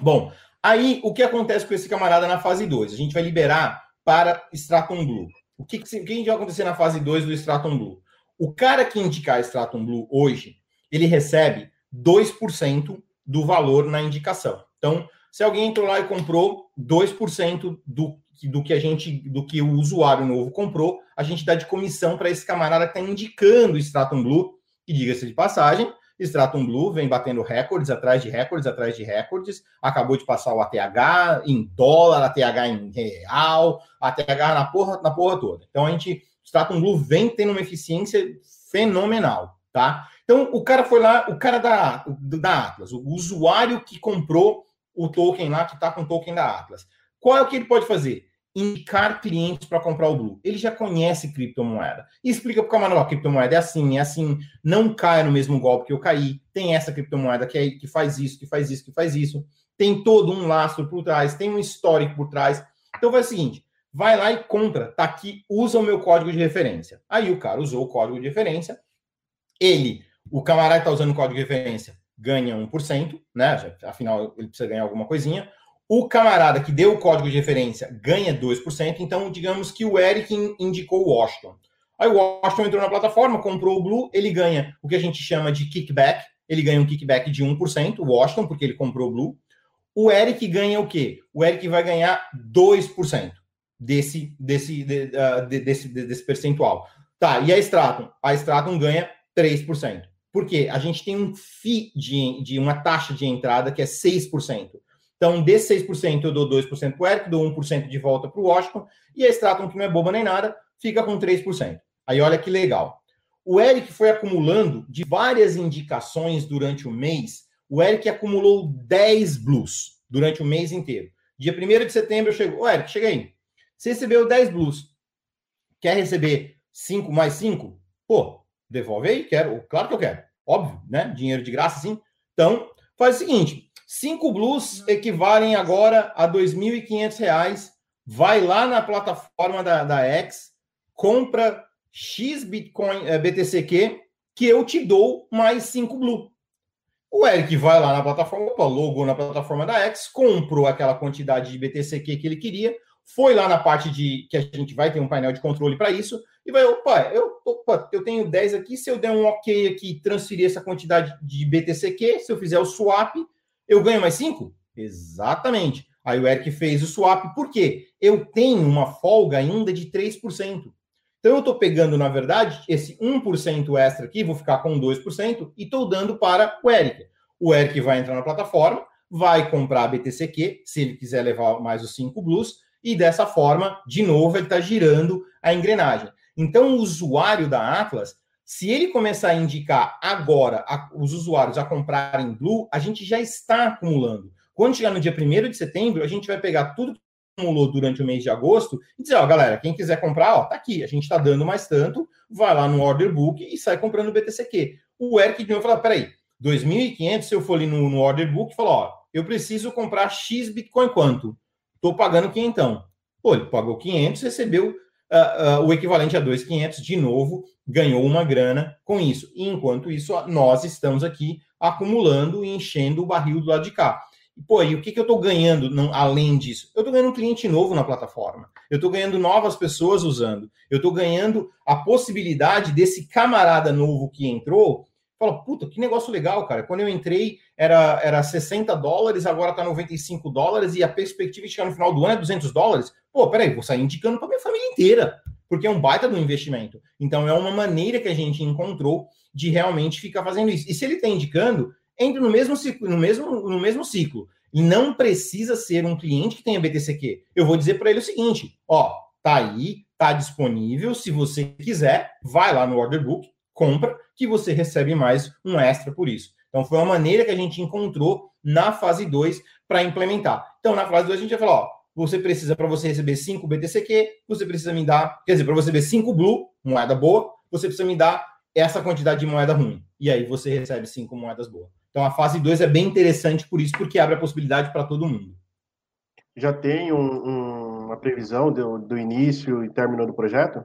B: Bom, aí o que acontece com esse camarada na fase 2? A gente vai liberar para Stratum Blue. O que, que, que vai acontecer na fase 2 do Stratum Blue? O cara que indicar Stratum Blue hoje, ele recebe 2% do valor na indicação. Então, se alguém entrou lá e comprou 2% do do que a gente, do que o usuário novo comprou, a gente dá de comissão para esse camarada que está indicando o Stratum Blue, que diga-se de passagem, Stratum Blue vem batendo recordes atrás de recordes atrás de recordes, acabou de passar o ATH em dólar, ATH em real, ATH na porra, na porra toda. Então a gente, Stratum Blue vem tendo uma eficiência fenomenal, tá? Então o cara foi lá, o cara da, da Atlas, o usuário que comprou o token lá, que está com o token da Atlas. Qual é o que ele pode fazer? Indicar clientes para comprar o Blue. Ele já conhece criptomoeda. E explica para o camarada, ó, criptomoeda é assim, é assim, não caia no mesmo golpe que eu caí. Tem essa criptomoeda que, é, que faz isso, que faz isso, que faz isso. Tem todo um lastro por trás, tem um histórico por trás. Então vai o seguinte, vai lá e compra, tá aqui, usa o meu código de referência. Aí o cara usou o código de referência, ele, o camarada que está usando o código de referência, ganha 1%, né? Afinal, ele precisa ganhar alguma coisinha. O camarada que deu o código de referência ganha 2%, então digamos que o Eric indicou o Washington. Aí o Washington entrou na plataforma, comprou o Blue, ele ganha o que a gente chama de kickback, ele ganha um kickback de 1%, o Washington, porque ele comprou o Blue. O Eric ganha o quê? O Eric vai ganhar 2% desse, desse, de, uh, de, desse, de, desse percentual. Tá, e a Stratum? A Stratum ganha 3%. Por quê? A gente tem um FII de, de uma taxa de entrada que é 6%. Então, desse 6%, eu dou 2% para o Eric, dou 1% de volta para o Washington, e a Stratum, que não é boba nem nada, fica com 3%. Aí olha que legal. O Eric foi acumulando de várias indicações durante o mês. O Eric acumulou 10 blues durante o mês inteiro. Dia 1 de setembro eu chego. Ô, Eric, chega aí. Você recebeu 10 blues. Quer receber 5 mais 5? Pô, devolve aí, quero. Claro que eu quero. Óbvio, né? Dinheiro de graça, sim. Então, faz o seguinte: Cinco blues equivalem agora a R$ 2.500. Vai lá na plataforma da, da X, compra X Bitcoin é, eh, BTCQ, que eu te dou mais cinco blue. O Eric vai lá na plataforma, opa, na plataforma da X, comprou aquela quantidade de BTCQ que ele queria, foi lá na parte de que a gente vai ter um painel de controle para isso, e vai, opa, eu, opa, eu tenho 10 aqui, se eu der um OK aqui, transferir essa quantidade de BTCQ, se eu fizer o swap, eu ganho mais 5? Exatamente. Aí o Eric fez o swap, por quê? Eu tenho uma folga ainda de 3%. Então eu estou pegando, na verdade, esse 1% extra aqui, vou ficar com 2%, e estou dando para o Eric. O Eric vai entrar na plataforma, vai comprar BTCQ, se ele quiser levar mais os cinco blues, e dessa forma, de novo, ele está girando a engrenagem. Então, o usuário da Atlas, se ele começar a indicar agora a, os usuários a comprarem Blue, a gente já está acumulando. Quando chegar no dia 1 de setembro, a gente vai pegar tudo que acumulou durante o mês de agosto e dizer, ó, galera, quem quiser comprar, ó, tá aqui, a gente está dando mais tanto, vai lá no order book e sai comprando o BTCQ. O Eric de novo falou, peraí, 2.500, se eu for ali no, no order book, falou, ó, eu preciso comprar X Bitcoin quanto? Estou pagando 500. Pô, ele pagou 500, recebeu uh, o equivalente a 2.500 de novo, ganhou uma grana com isso. E enquanto isso, nós estamos aqui acumulando e enchendo o barril do lado de cá. Pô, e o que, que eu estou ganhando não, além disso? Eu estou ganhando um cliente novo na plataforma. Eu estou ganhando novas pessoas usando. Eu estou ganhando a possibilidade desse camarada novo que entrou Fala, puta, que negócio legal, cara. Quando eu entrei, era, era 60 dólares, agora tá 95 dólares, e a perspectiva de chegar no final do ano é 200 dólares. Pô, peraí, vou sair indicando para minha família inteira, porque é um baita do investimento. Então, é uma maneira que a gente encontrou de realmente ficar fazendo isso. E se ele está indicando, entre no mesmo ciclo, no mesmo, no mesmo ciclo. E não precisa ser um cliente que tenha BTCQ. Eu vou dizer para ele o seguinte: ó, tá aí, tá disponível. Se você quiser, vai lá no order book, compra, que você recebe mais um extra por isso. Então, foi uma maneira que a gente encontrou na fase 2 para implementar. Então, na fase 2, a gente vai falar: ó, você precisa, para você receber 5 BTCQ, você precisa me dar, quer dizer, para você receber 5 Blue, moeda boa, você precisa me dar essa quantidade de moeda ruim. E aí você recebe 5 moedas boas. Então, a fase 2 é bem interessante por isso, porque abre a possibilidade para todo mundo.
D: Já tem um, um, uma previsão do, do início e término do projeto?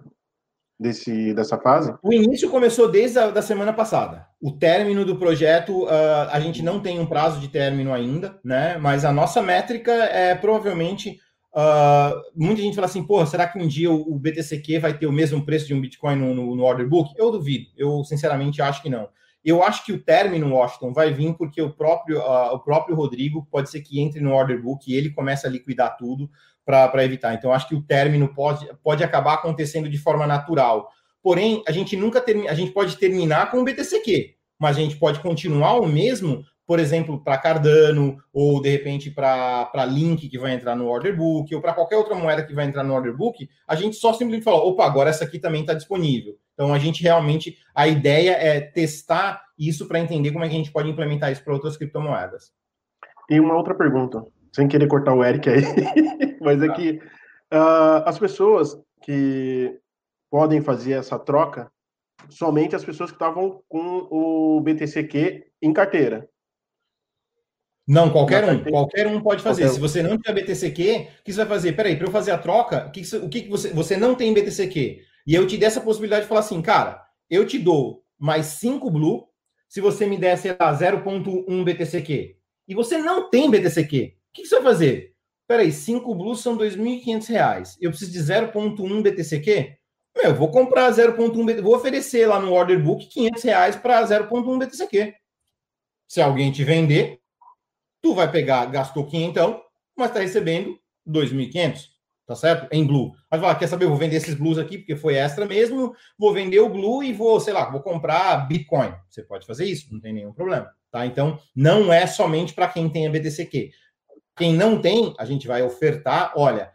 D: Desse, dessa fase?
B: O início começou desde a da semana passada. O término do projeto, uh, a gente não tem um prazo de término ainda, né? Mas a nossa métrica é provavelmente. Uh, muita gente fala assim, pô, será que um dia o, o BTCQ vai ter o mesmo preço de um Bitcoin no, no, no, order book? Eu duvido. Eu, sinceramente, acho que não. Eu acho que o término, Washington, vai vir porque o próprio, uh, o próprio Rodrigo pode ser que entre no order book e ele comece a liquidar tudo para evitar. Então, acho que o término pode, pode acabar acontecendo de forma natural. Porém, a gente nunca termina, a gente pode terminar com o BTCQ, mas a gente pode continuar o mesmo, por exemplo, para Cardano, ou de repente para Link, que vai entrar no order book, ou para qualquer outra moeda que vai entrar no order book, a gente só simplesmente fala: opa, agora essa aqui também está disponível. Então, a gente realmente, a ideia é testar isso para entender como é que a gente pode implementar isso para outras criptomoedas.
D: E uma outra pergunta sem querer cortar o Eric aí, mas é tá. que uh, as pessoas que podem fazer essa troca, somente as pessoas que estavam com o BTCQ em carteira.
B: Não, qualquer um. Qualquer um pode fazer. Qualquer Se você não tiver BTCQ, o que você vai fazer? Peraí, para eu fazer a troca, o que, o que você, você não tem BTCQ? E eu te dei essa possibilidade de falar assim, cara, eu te dou mais 5 Blue se você me der, sei lá, 0.1 BTCQ. E você não tem BTCQ que, que você vai fazer? Peraí, 5 blues são R$ 2.500. Eu preciso de 0.1 BTCQ? Meu, eu vou comprar 0.1 BTCQ. Vou oferecer lá no order book 500 reais para 0.1 BTCQ. Se alguém te vender, tu vai pegar, gastou 500, mas está recebendo 2.500. Tá certo? Em blue. Mas vai quer saber? Eu vou vender esses blues aqui porque foi extra mesmo. Vou vender o blue e vou, sei lá, vou comprar Bitcoin. Você pode fazer isso, não tem nenhum problema. Tá? Então, não é somente para quem tem a BTCQ. Quem não tem, a gente vai ofertar. Olha,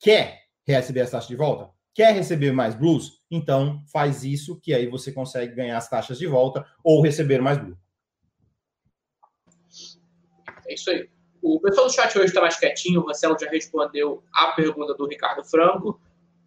B: quer receber as taxas de volta? Quer receber mais blues? Então faz isso, que aí você consegue ganhar as taxas de volta ou receber mais blue.
A: É isso aí. O pessoal do chat hoje está mais quietinho. O Marcelo já respondeu a pergunta do Ricardo Franco.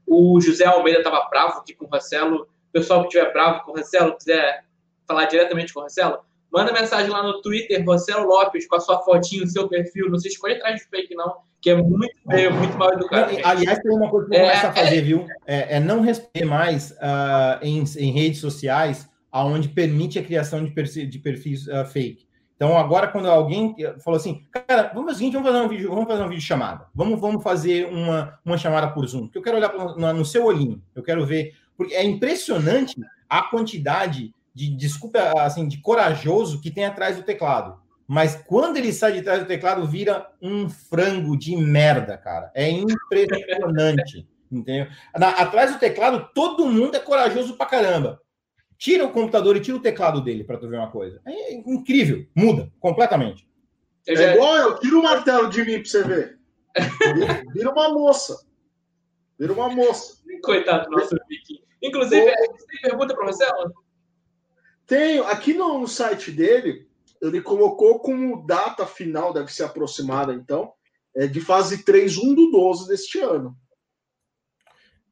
A: O José Almeida estava bravo aqui com o Marcelo. O pessoal que estiver bravo com o Marcelo, quiser falar diretamente com o Marcelo, Manda mensagem lá no Twitter, Rossello Lopes, com a sua fotinho, seu perfil. Não se escolha atrás de fake, não, que é muito feio, muito mal educado.
B: Aliás, tem uma coisa que eu é, começo a fazer, é... viu? É, é, não responder mais uh, em, em, redes sociais aonde permite a criação de, perfis, de perfis uh, fake. Então, agora, quando alguém falou assim, cara, vamos fazer o seguinte, vamos fazer um vídeo, vamos fazer um vídeo chamada. Vamos, vamos fazer uma, uma chamada por Zoom, que eu quero olhar no, no seu olhinho, eu quero ver. Porque é impressionante a quantidade de desculpa, assim, de corajoso que tem atrás do teclado. Mas quando ele sai de trás do teclado, vira um frango de merda, cara. É impressionante, entendeu? Na, atrás do teclado, todo mundo é corajoso pra caramba. Tira o computador e tira o teclado dele para tu ver uma coisa. É incrível, muda completamente.
C: É já... igual eu, tira o martelo de mim pra você ver. Vira uma moça. Vira uma moça.
A: Coitado do nosso Viking. Inclusive, você tem pergunta para você, Alan?
C: Tenho. Aqui no site dele, ele colocou como data final, deve ser aproximada então, é de fase 3, 1 do 12 deste ano.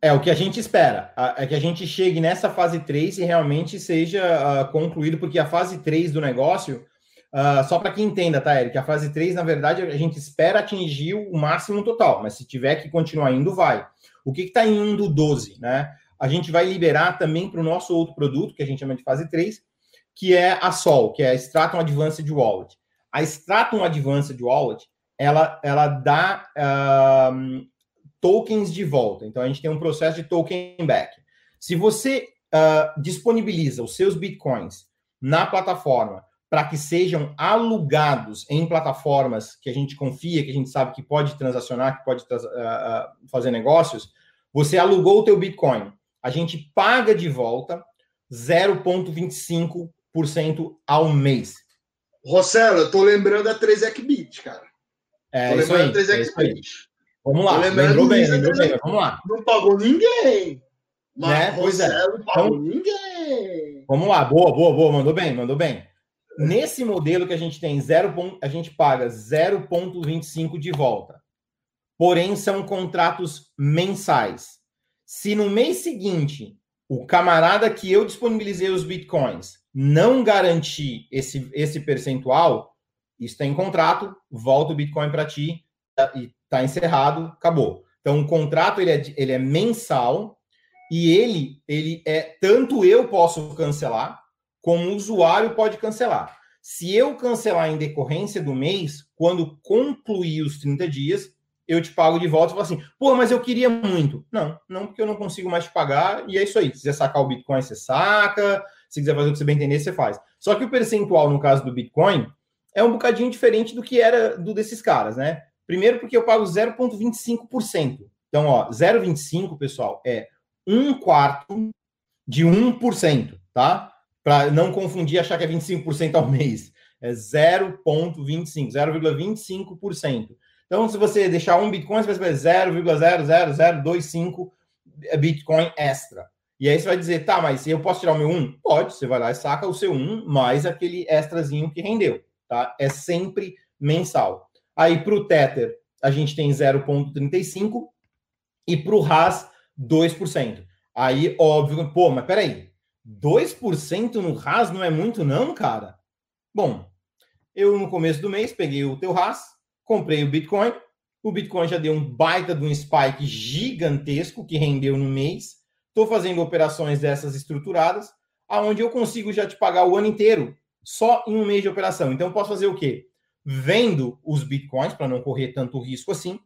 B: É o que a gente espera, é que a gente chegue nessa fase 3 e realmente seja uh, concluído, porque a fase 3 do negócio, uh, só para quem entenda, tá, Eric? A fase 3, na verdade, a gente espera atingir o máximo total, mas se tiver que continuar indo, vai. O que está em 1 do 12, né? A gente vai liberar também para o nosso outro produto, que a gente chama de fase 3, que é a Sol, que é a Stratum Advanced Wallet. A Stratum Advanced Wallet, ela, ela dá uh, tokens de volta. Então, a gente tem um processo de token back. Se você uh, disponibiliza os seus bitcoins na plataforma para que sejam alugados em plataformas que a gente confia, que a gente sabe que pode transacionar, que pode uh, fazer negócios, você alugou o teu Bitcoin. A gente paga de volta 0,25% ao mês.
C: Rossello, eu tô lembrando a 3xBit, cara.
B: É, tô isso aí, 3xBit. Vamos lá, lembrou bem, lembrou bem, vamos lá.
C: Não pagou ninguém.
B: Mas né? Pois é.
C: não pagou então, ninguém.
B: Vamos lá, boa, boa, boa, mandou bem, mandou bem. Nesse modelo que a gente tem, zero, a gente paga 0,25 de volta. Porém, são contratos mensais. Se no mês seguinte o camarada que eu disponibilizei os bitcoins não garantir esse, esse percentual, isso está em contrato, volta o bitcoin para ti e Está encerrado, acabou. Então, o contrato ele é, ele é mensal e ele, ele é tanto eu posso cancelar, como o usuário pode cancelar. Se eu cancelar em decorrência do mês, quando concluir os 30 dias, eu te pago de volta e falo assim, pô, mas eu queria muito. Não, não, porque eu não consigo mais te pagar, e é isso aí. Se quiser sacar o Bitcoin, você saca. Se quiser fazer o que você bem entender, você faz. Só que o percentual, no caso do Bitcoin, é um bocadinho diferente do que era do desses caras, né? Primeiro, porque eu pago 0,25%. Então, ó, 0,25, pessoal, é um quarto de 1%, tá? Para não confundir e achar que é 25% ao mês. É 0,25, 0,25%. Então, se você deixar um Bitcoin, você vai receber 0,00025 Bitcoin extra. E aí você vai dizer, tá, mas eu posso tirar o meu 1? Pode, você vai lá e saca o seu 1 mais aquele extrazinho que rendeu, tá? É sempre mensal. Aí para o Tether, a gente tem 0,35% e para o RAS, 2%. Aí, óbvio, pô, mas peraí, 2% no RAS não é muito, não, cara? Bom, eu no começo do mês peguei o teu RAS, comprei o Bitcoin, o Bitcoin já deu um baita de um spike gigantesco que rendeu no mês. Estou fazendo operações dessas estruturadas, aonde eu consigo já te pagar o ano inteiro, só em um mês de operação. Então, posso fazer o quê? vendo os bitcoins para não correr tanto risco assim.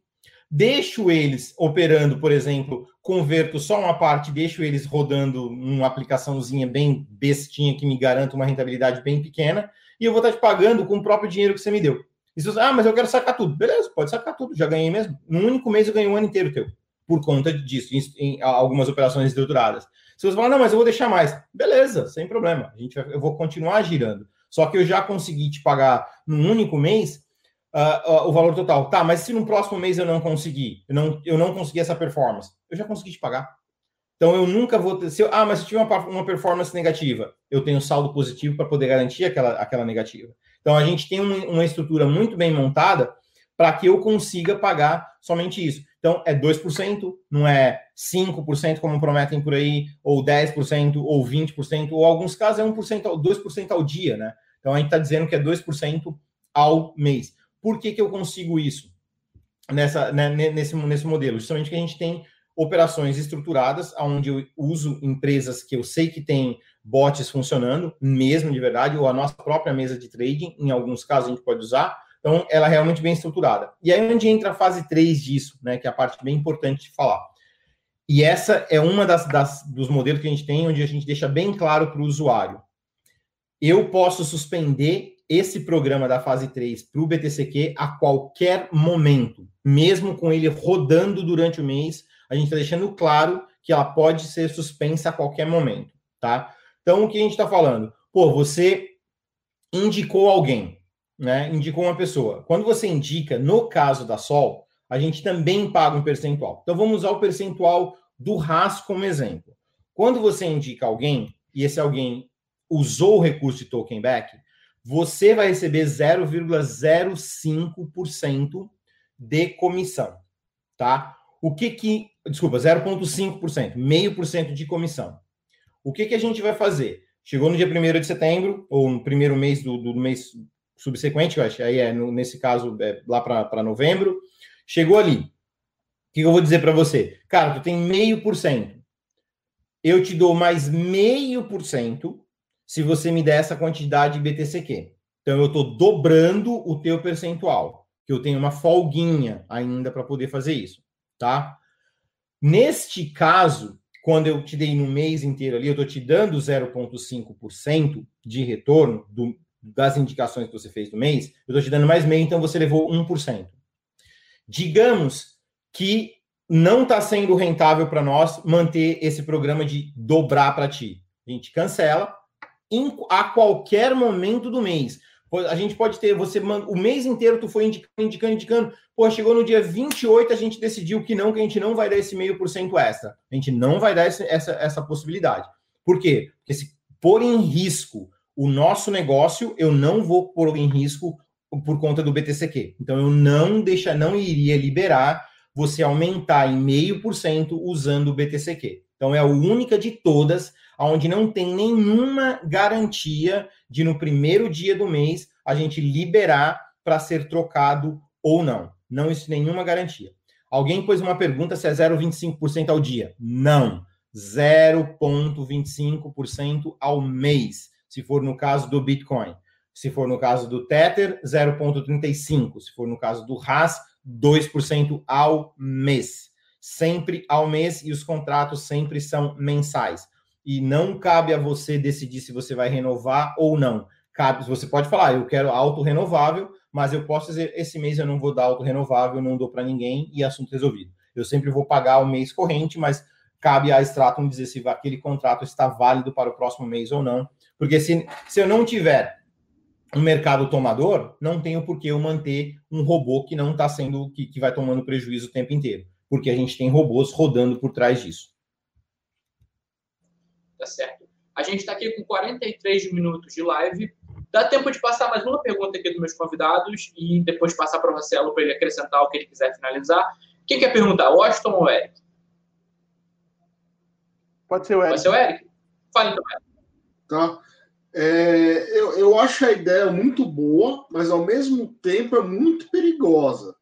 B: Deixo eles operando, por exemplo, converto só uma parte, deixo eles rodando uma aplicaçãozinha bem bestinha que me garanta uma rentabilidade bem pequena, e eu vou estar te pagando com o próprio dinheiro que você me deu. E você, ah, mas eu quero sacar tudo. Beleza, pode sacar tudo, já ganhei mesmo. No único mês eu ganhei um ano inteiro teu, por conta disso, em, em algumas operações estruturadas. Se você falar, não, mas eu vou deixar mais. Beleza, sem problema. A gente eu vou continuar girando. Só que eu já consegui te pagar num único mês uh, uh, o valor total. Tá, mas se no próximo mês eu não conseguir, eu não, eu não consegui essa performance, eu já consegui te pagar. Então eu nunca vou ter. Se eu, ah, mas se tiver uma, uma performance negativa, eu tenho saldo positivo para poder garantir aquela, aquela negativa. Então a gente tem uma, uma estrutura muito bem montada para que eu consiga pagar somente isso. Então, é 2%, não é 5%, como prometem por aí, ou 10%, ou 20%, ou alguns casos é 1%, 2% ao dia, né? Então, a gente está dizendo que é 2% ao mês. Por que, que eu consigo isso nessa, né, nesse, nesse modelo? Justamente que a gente tem operações estruturadas, onde eu uso empresas que eu sei que tem bots funcionando, mesmo de verdade, ou a nossa própria mesa de trading, em alguns casos a gente pode usar, então, ela é realmente bem estruturada. E aí onde entra a fase 3 disso, né, que é a parte bem importante de falar. E essa é uma das, das dos modelos que a gente tem, onde a gente deixa bem claro para o usuário. Eu posso suspender esse programa da fase 3 para o BTCQ a qualquer momento, mesmo com ele rodando durante o mês, a gente está deixando claro que ela pode ser suspensa a qualquer momento, tá? Então, o que a gente está falando? Pô, você indicou alguém, né, indicou uma pessoa. Quando você indica, no caso da Sol, a gente também paga um percentual. Então vamos usar o percentual do RAS como exemplo. Quando você indica alguém, e esse alguém usou o recurso de token back, você vai receber 0,05% de comissão, tá? O que que, desculpa, 0,5%, meio por cento de comissão. O que que a gente vai fazer? Chegou no dia 1 de setembro, ou no primeiro mês do, do mês subsequente, eu acho, aí é, no, nesse caso, é lá para novembro, chegou ali. O que eu vou dizer para você? Cara, tu tem meio por cento. Eu te dou mais meio por cento se você me der essa quantidade de BTCQ. Então, eu estou dobrando o teu percentual, que eu tenho uma folguinha ainda para poder fazer isso, tá? Neste caso, quando eu te dei no mês inteiro ali, eu estou te dando 0,5% de retorno do, das indicações que você fez no mês, eu estou te dando mais meio, então você levou 1%. Digamos que não está sendo rentável para nós manter esse programa de dobrar para ti. A gente cancela, em, a qualquer momento do mês. A gente pode ter, você o mês inteiro tu foi indicando, indicando, indicando. Pô, chegou no dia 28, a gente decidiu que não, que a gente não vai dar esse meio por cento extra. A gente não vai dar esse, essa, essa possibilidade. Por quê? Porque se pôr em risco o nosso negócio, eu não vou pôr em risco por conta do BTCQ. Então eu não deixa, não iria liberar você aumentar em meio por cento usando o BTCQ. Então é a única de todas onde não tem nenhuma garantia de no primeiro dia do mês a gente liberar para ser trocado ou não. Não existe nenhuma garantia. Alguém pôs uma pergunta se é 0,25% ao dia. Não. 0,25% ao mês, se for no caso do Bitcoin. Se for no caso do Tether, 0,35%. Se for no caso do RAS, 2% ao mês. Sempre ao mês e os contratos sempre são mensais e não cabe a você decidir se você vai renovar ou não. Cabe, você pode falar, eu quero auto-renovável, mas eu posso dizer, esse mês eu não vou dar auto-renovável, não dou para ninguém e assunto resolvido. Eu sempre vou pagar o mês corrente, mas cabe a Stratum dizer se aquele contrato está válido para o próximo mês ou não. Porque se, se eu não tiver um mercado tomador, não tenho por que eu manter um robô que não está sendo, que, que vai tomando prejuízo o tempo inteiro. Porque a gente tem robôs rodando por trás disso
A: tá certo? A gente está aqui com 43 minutos de live. Dá tempo de passar mais uma pergunta aqui dos meus convidados e depois passar para o Marcelo para ele acrescentar o que ele quiser finalizar. Quem quer perguntar, Washington ou Eric?
D: Pode ser o Eric.
A: Pode ser o Eric? Fale então,
C: Eric. Tá. É, eu, eu acho a ideia muito boa, mas ao mesmo tempo é muito perigosa.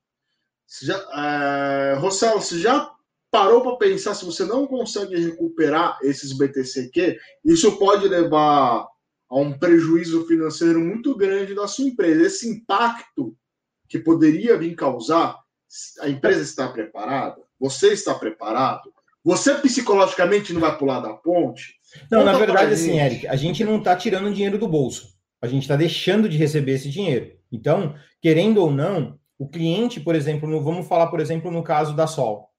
C: Você já, é, Rossel, você já parou para pensar se você não consegue recuperar esses BTCQ, isso pode levar a um prejuízo financeiro muito grande da sua empresa. Esse impacto que poderia vir causar, a empresa está preparada? Você está preparado? Você psicologicamente não vai pular da ponte?
B: Não, Conta na verdade, assim, Eric, a gente não está tirando dinheiro do bolso. A gente está deixando de receber esse dinheiro. Então, querendo ou não, o cliente, por exemplo, no, vamos falar, por exemplo, no caso da Sol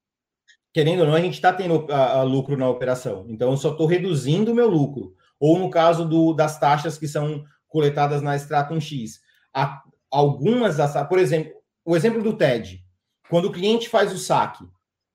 B: querendo ou não, a gente está tendo a, a lucro na operação. Então, eu só estou reduzindo o meu lucro. Ou no caso do, das taxas que são coletadas na Stratum X. Há algumas das, por exemplo, o exemplo do TED. Quando o cliente faz o saque,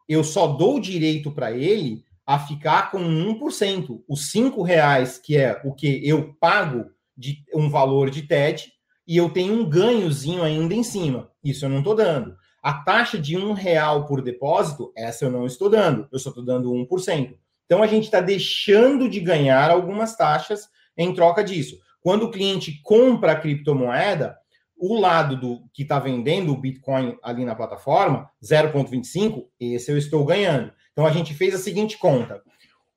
B: eu só dou direito para ele a ficar com 1%. Os R$ reais, que é o que eu pago de um valor de TED, e eu tenho um ganhozinho ainda em cima. Isso eu não estou dando. A taxa de um real por depósito, essa eu não estou dando, eu só estou dando 1%. Então a gente está deixando de ganhar algumas taxas em troca disso. Quando o cliente compra a criptomoeda, o lado do que está vendendo o Bitcoin ali na plataforma, 0,25, esse eu estou ganhando. Então a gente fez a seguinte conta: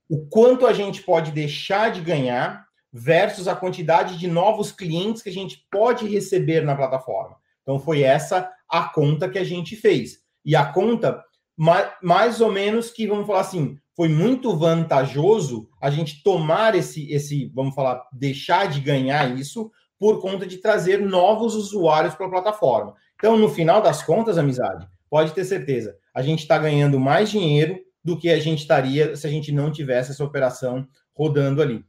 B: o quanto a gente pode deixar de ganhar versus a quantidade de novos clientes que a gente pode receber na plataforma. Então foi essa a conta que a gente fez. E a conta, mais ou menos que, vamos falar assim, foi muito vantajoso a gente tomar esse, esse, vamos falar, deixar de ganhar isso por conta de trazer novos usuários para a plataforma. Então, no final das contas, amizade, pode ter certeza, a gente está ganhando mais dinheiro do que a gente estaria se a gente não tivesse essa operação rodando ali.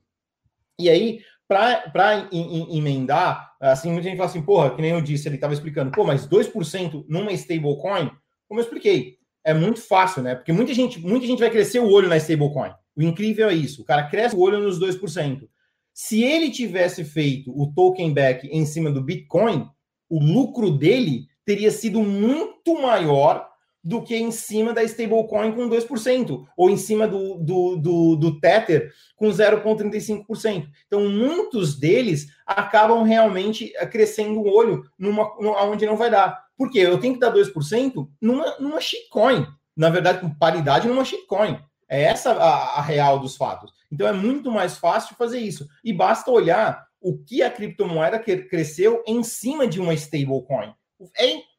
B: E aí, para emendar, assim, muita gente fala assim, porra, que nem eu disse, ele estava explicando, pô, mas 2% numa stablecoin, como eu expliquei, é muito fácil, né? Porque muita gente, muita gente vai crescer o olho na stablecoin. O incrível é isso, o cara cresce o olho nos 2%. Se ele tivesse feito o token back em cima do Bitcoin, o lucro dele teria sido muito maior do que em cima da stablecoin com 2%, ou em cima do, do, do, do Tether com 0,35%. Então, muitos deles acabam realmente eh, crescendo o olho numa, numa, onde não vai dar. Por quê? Eu tenho que dar 2% numa, numa shitcoin. Na verdade, com paridade numa shitcoin. É essa a, a real dos fatos. Então, é muito mais fácil fazer isso. E basta olhar o que a criptomoeda cresceu em cima de uma stablecoin. É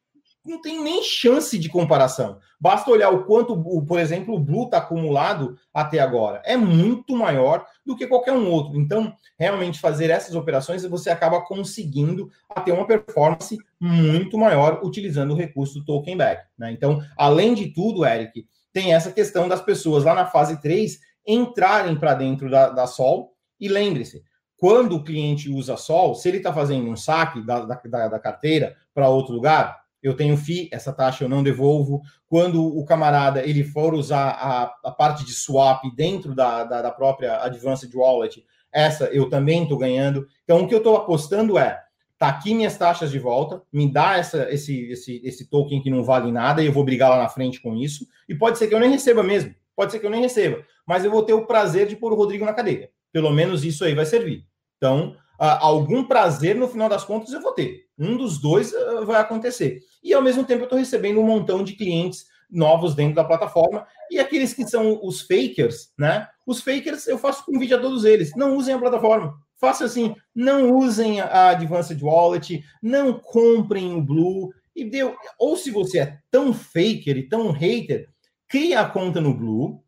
B: não tem nem chance de comparação. Basta olhar o quanto, por exemplo, o Blue está acumulado até agora. É muito maior do que qualquer um outro. Então, realmente, fazer essas operações, você acaba conseguindo ter uma performance muito maior utilizando o recurso do token back. Né? Então, além de tudo, Eric, tem essa questão das pessoas lá na fase 3 entrarem para dentro da, da Sol. E lembre-se, quando o cliente usa Sol, se ele está fazendo um saque da, da, da carteira para outro lugar, eu tenho FII, essa taxa eu não devolvo. Quando o camarada ele for usar a, a parte de swap dentro da, da, da própria Advanced Wallet, essa eu também estou ganhando. Então, o que eu estou apostando é, tá aqui minhas taxas de volta, me dá essa, esse, esse, esse token que não vale nada e eu vou brigar lá na frente com isso. E pode ser que eu nem receba mesmo, pode ser que eu nem receba, mas eu vou ter o prazer de pôr o Rodrigo na cadeia. Pelo menos isso aí vai servir. Então, algum prazer no final das contas eu vou ter. Um dos dois uh, vai acontecer. E ao mesmo tempo eu estou recebendo um montão de clientes novos dentro da plataforma. E aqueles que são os fakers, né? Os fakers eu faço convite a todos eles. Não usem a plataforma. Faça assim, não usem a Advanced Wallet, não comprem o Blue. E deu. Ou se você é tão faker e tão hater, cria a conta no Blue,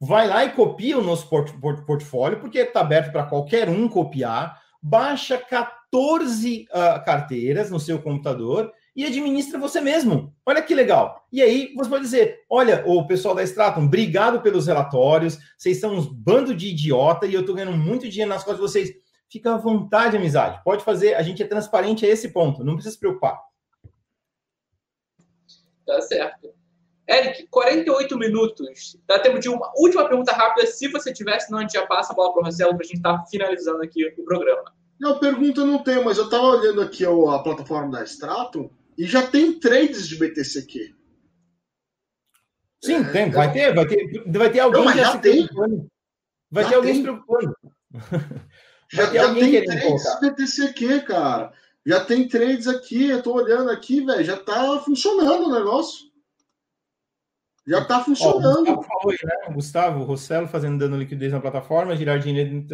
B: vai lá e copia o nosso port port portfólio, porque está aberto para qualquer um copiar baixa 14 uh, ah, carteiras no seu computador e administra você mesmo. Olha que legal. E aí você pode dizer: olha, o pessoal da Stratum, obrigado pelos relatórios, vocês são uns bando de idiota e eu estou ganhando muito dinheiro nas costas de vocês. Fica à vontade, amizade. Pode fazer, a gente é transparente a esse ponto, não precisa se preocupar.
A: Tá certo. Eric, 48 minutos. Dá tempo de uma última pergunta rápida. Se você tivesse, senão a gente já passa a bola para o Marcelo para a gente estar tá finalizando aqui o programa.
C: Não, pergunta não tem, mas eu estava olhando aqui a plataforma da Stratum e já tem trades de BTCQ.
B: Sim, é, tem. Vai ter, vai ter, vai ter alguém
C: não, já
B: se
C: tem.
B: Vai já ter alguém tem. se preocupando.
C: Vai já, ter já tem trades colocar. BTCQ, cara. Já tem trades aqui, eu tô olhando aqui, velho, já tá funcionando o negócio. Já está funcionando. Ó,
B: Gustavo falou aí, né? Gustavo Rossello fazendo dando liquidez na plataforma, Girardini.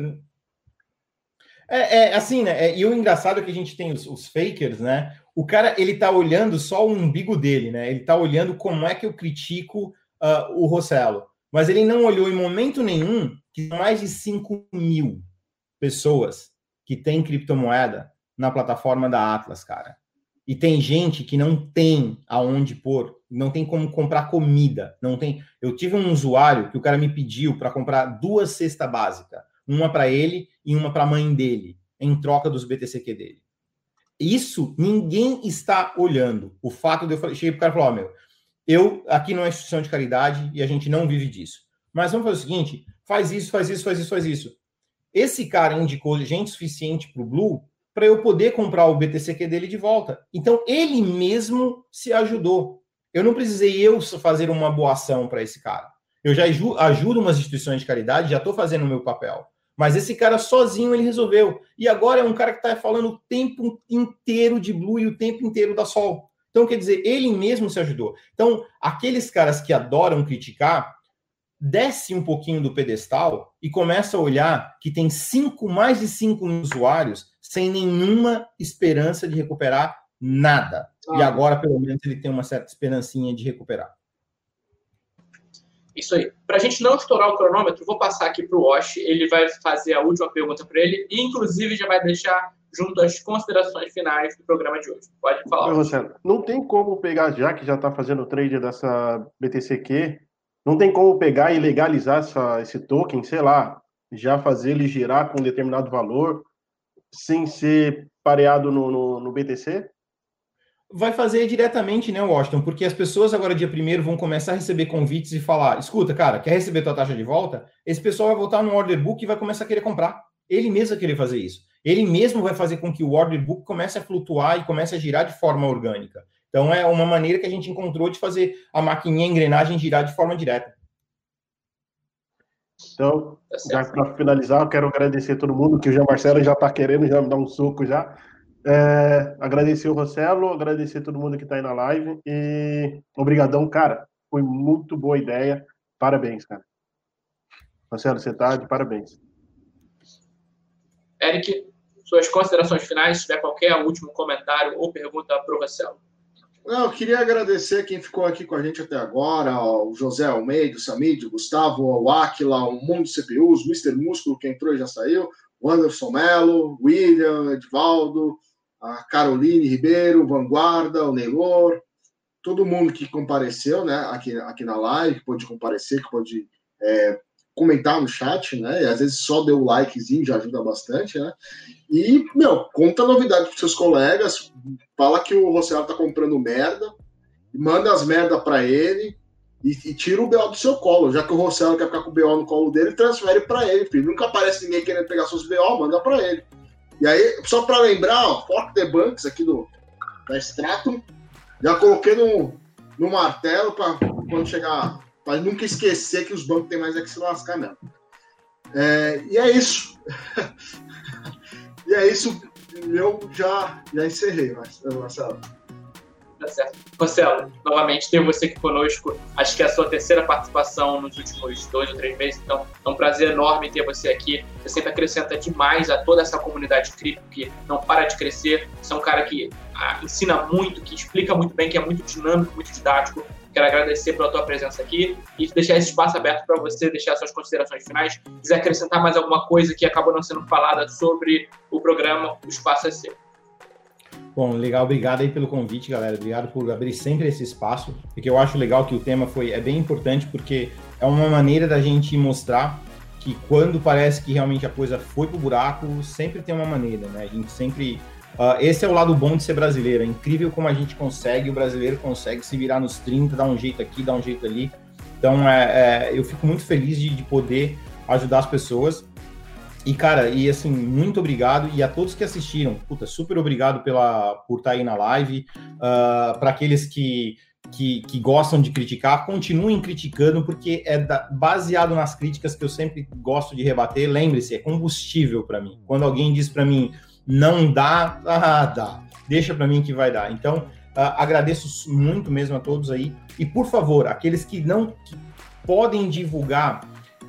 B: É, é assim, né? É, e o engraçado é que a gente tem os, os, fakers, né? O cara ele tá olhando só o umbigo dele, né? Ele tá olhando como é que eu critico uh, o Rossello. Mas ele não olhou em momento nenhum que mais de 5 mil pessoas que têm criptomoeda na plataforma da Atlas, cara. E tem gente que não tem aonde pôr, não tem como comprar comida, não tem. Eu tive um usuário que o cara me pediu para comprar duas cestas básicas, uma para ele e uma para a mãe dele, em troca dos BTCQ dele. Isso ninguém está olhando. O fato de eu cheguei pro cara e falar, oh, meu, eu aqui não é instituição de caridade e a gente não vive disso. Mas vamos fazer o seguinte: faz isso, faz isso, faz isso, faz isso. Esse cara indicou gente suficiente para o Blue para eu poder comprar o BTCQ dele de volta. Então, ele mesmo se ajudou. Eu não precisei eu fazer uma boa ação para esse cara. Eu já ajudo umas instituições de caridade, já estou fazendo o meu papel. Mas esse cara sozinho ele resolveu. E agora é um cara que está falando o tempo inteiro de Blue e o tempo inteiro da Sol. Então, quer dizer, ele mesmo se ajudou. Então, aqueles caras que adoram criticar, desce um pouquinho do pedestal e começa a olhar que tem cinco, mais de 5 mil usuários sem nenhuma esperança de recuperar nada. Ah. E agora, pelo menos, ele tem uma certa esperancinha de recuperar.
A: Isso aí. Para a gente não estourar o cronômetro, vou passar aqui para o Wash. Ele vai fazer a última pergunta para ele e, inclusive, já vai deixar junto as considerações finais do programa de hoje. Pode falar.
D: Marcelo, não tem como pegar, já que já está fazendo o trade dessa BTCQ, não tem como pegar e legalizar essa, esse token, sei lá, já fazer ele girar com um determinado valor sem ser pareado no, no, no BTC?
B: vai fazer diretamente, né, Washington? Porque as pessoas agora, dia primeiro, vão começar a receber convites e falar: escuta, cara, quer receber tua taxa de volta? Esse pessoal vai voltar no order book e vai começar a querer comprar. Ele mesmo vai querer fazer isso. Ele mesmo vai fazer com que o order book comece a flutuar e comece a girar de forma orgânica. Então, é uma maneira que a gente encontrou de fazer a maquininha, a engrenagem girar de forma direta.
D: Então, tá já para finalizar, eu quero agradecer a todo mundo, que o Jean Marcelo já está querendo já me dar um soco já. É, agradecer o Rossello, agradecer todo mundo que está aí na live e obrigadão, cara. Foi muito boa ideia. Parabéns, cara. Rossello, você tá de parabéns.
A: Eric, suas considerações finais, se tiver qualquer último comentário ou pergunta para o Rossello.
C: Não, eu queria agradecer quem ficou aqui com a gente até agora, o José Almeida, o Samid, o Gustavo, o Aquila, o Mundo CPUs, o Mr. Músculo, que entrou e já saiu, o Anderson Mello, o William, Edvaldo, a Caroline Ribeiro, Vanguarda, o Neylor, todo mundo que compareceu né, aqui, aqui na live, que pôde comparecer, que pôde é, comentar no chat, né? E às vezes só deu o likezinho já ajuda bastante, né? E, meu, conta novidade pros seus colegas, fala que o Rossello tá comprando merda, manda as merda para ele e, e, tira o BO do seu colo. Já que o Rossello quer ficar com o BO no colo dele, transfere para ele, filho. Nunca aparece ninguém querendo pegar seus BO, manda para ele. E aí, só para lembrar, ó, Fork the Banks aqui do, da Stratum, já coloquei no, no martelo para quando chegar, para nunca esquecer que os bancos têm mais é que se lascar mesmo. É, e é isso. e é isso. Eu já, já encerrei, Marcelo.
A: Tá certo. Marcelo, novamente ter você aqui conosco. Acho que é a sua terceira participação nos últimos dois ou três meses, então é um prazer enorme ter você aqui. Você sempre acrescenta demais a toda essa comunidade cripto que não para de crescer. Você é um cara que ah, ensina muito, que explica muito bem, que é muito dinâmico, muito didático. Quero agradecer pela tua presença aqui e deixar esse espaço aberto para você deixar suas considerações finais. Se quiser acrescentar mais alguma coisa que acabou não sendo falada sobre o programa, o espaço é seu.
B: Bom, legal, obrigado aí pelo convite, galera. Obrigado por abrir sempre esse espaço, porque eu acho legal que o tema foi é bem importante porque é uma maneira da gente mostrar que quando parece que realmente a coisa foi pro buraco, sempre tem uma maneira, né? A gente sempre uh, esse é o lado bom de ser brasileiro. É incrível como a gente consegue, o brasileiro consegue se virar nos 30, dar um jeito aqui, dar um jeito ali. Então, é, é eu fico muito feliz de, de poder ajudar as pessoas. E, cara, e assim, muito obrigado. E a todos que assistiram, puta, super obrigado pela, por estar tá aí na live. Uh, ah, Para aqueles que, que, que, gostam de criticar, continuem criticando, porque é da, baseado nas críticas que eu sempre gosto de rebater. Lembre-se, é combustível para mim. Quando alguém diz para mim, não dá, ah, dá. Deixa para mim que vai dar. Então, uh, agradeço muito mesmo a todos aí. E, por favor, aqueles que não que podem divulgar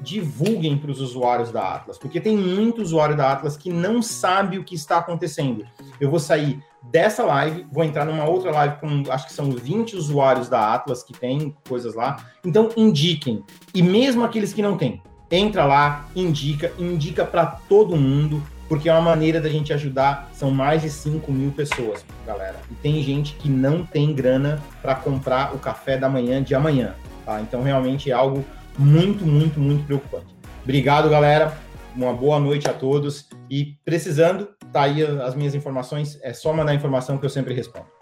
B: divulguem para os usuários da Atlas, porque tem muito usuário da Atlas que não sabe o que está acontecendo. Eu vou sair dessa live, vou entrar numa outra live com, acho que são 20 usuários da Atlas que tem coisas lá. Então, indiquem. E mesmo aqueles que não têm, entra lá, indica, indica para todo mundo, porque é uma maneira da gente ajudar. São mais de 5 mil pessoas, galera. E tem gente que não tem grana para comprar o café da manhã de amanhã. Tá? Então, realmente é algo muito, muito, muito preocupante. Obrigado, galera. Uma boa noite a todos. E precisando, tá aí as minhas informações. É só mandar informação que eu sempre respondo.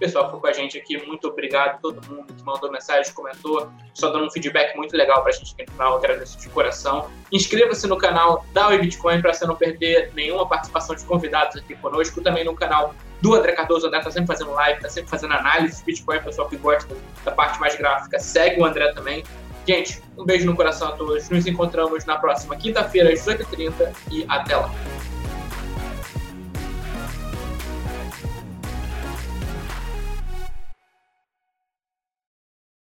A: Pessoal, ficou com a gente aqui. Muito obrigado a todo mundo que mandou mensagem, comentou, só dando um feedback muito legal pra gente aqui no canal. agradeço de coração. Inscreva-se no canal da Oi Bitcoin para você não perder nenhuma participação de convidados aqui conosco. Também no canal do André Cardoso. O André tá sempre fazendo live, tá sempre fazendo análise de Bitcoin. Pessoal que gosta da parte mais gráfica, segue o André também. Gente, um beijo no coração a todos. Nos encontramos na próxima quinta-feira, às 18h30 e até lá.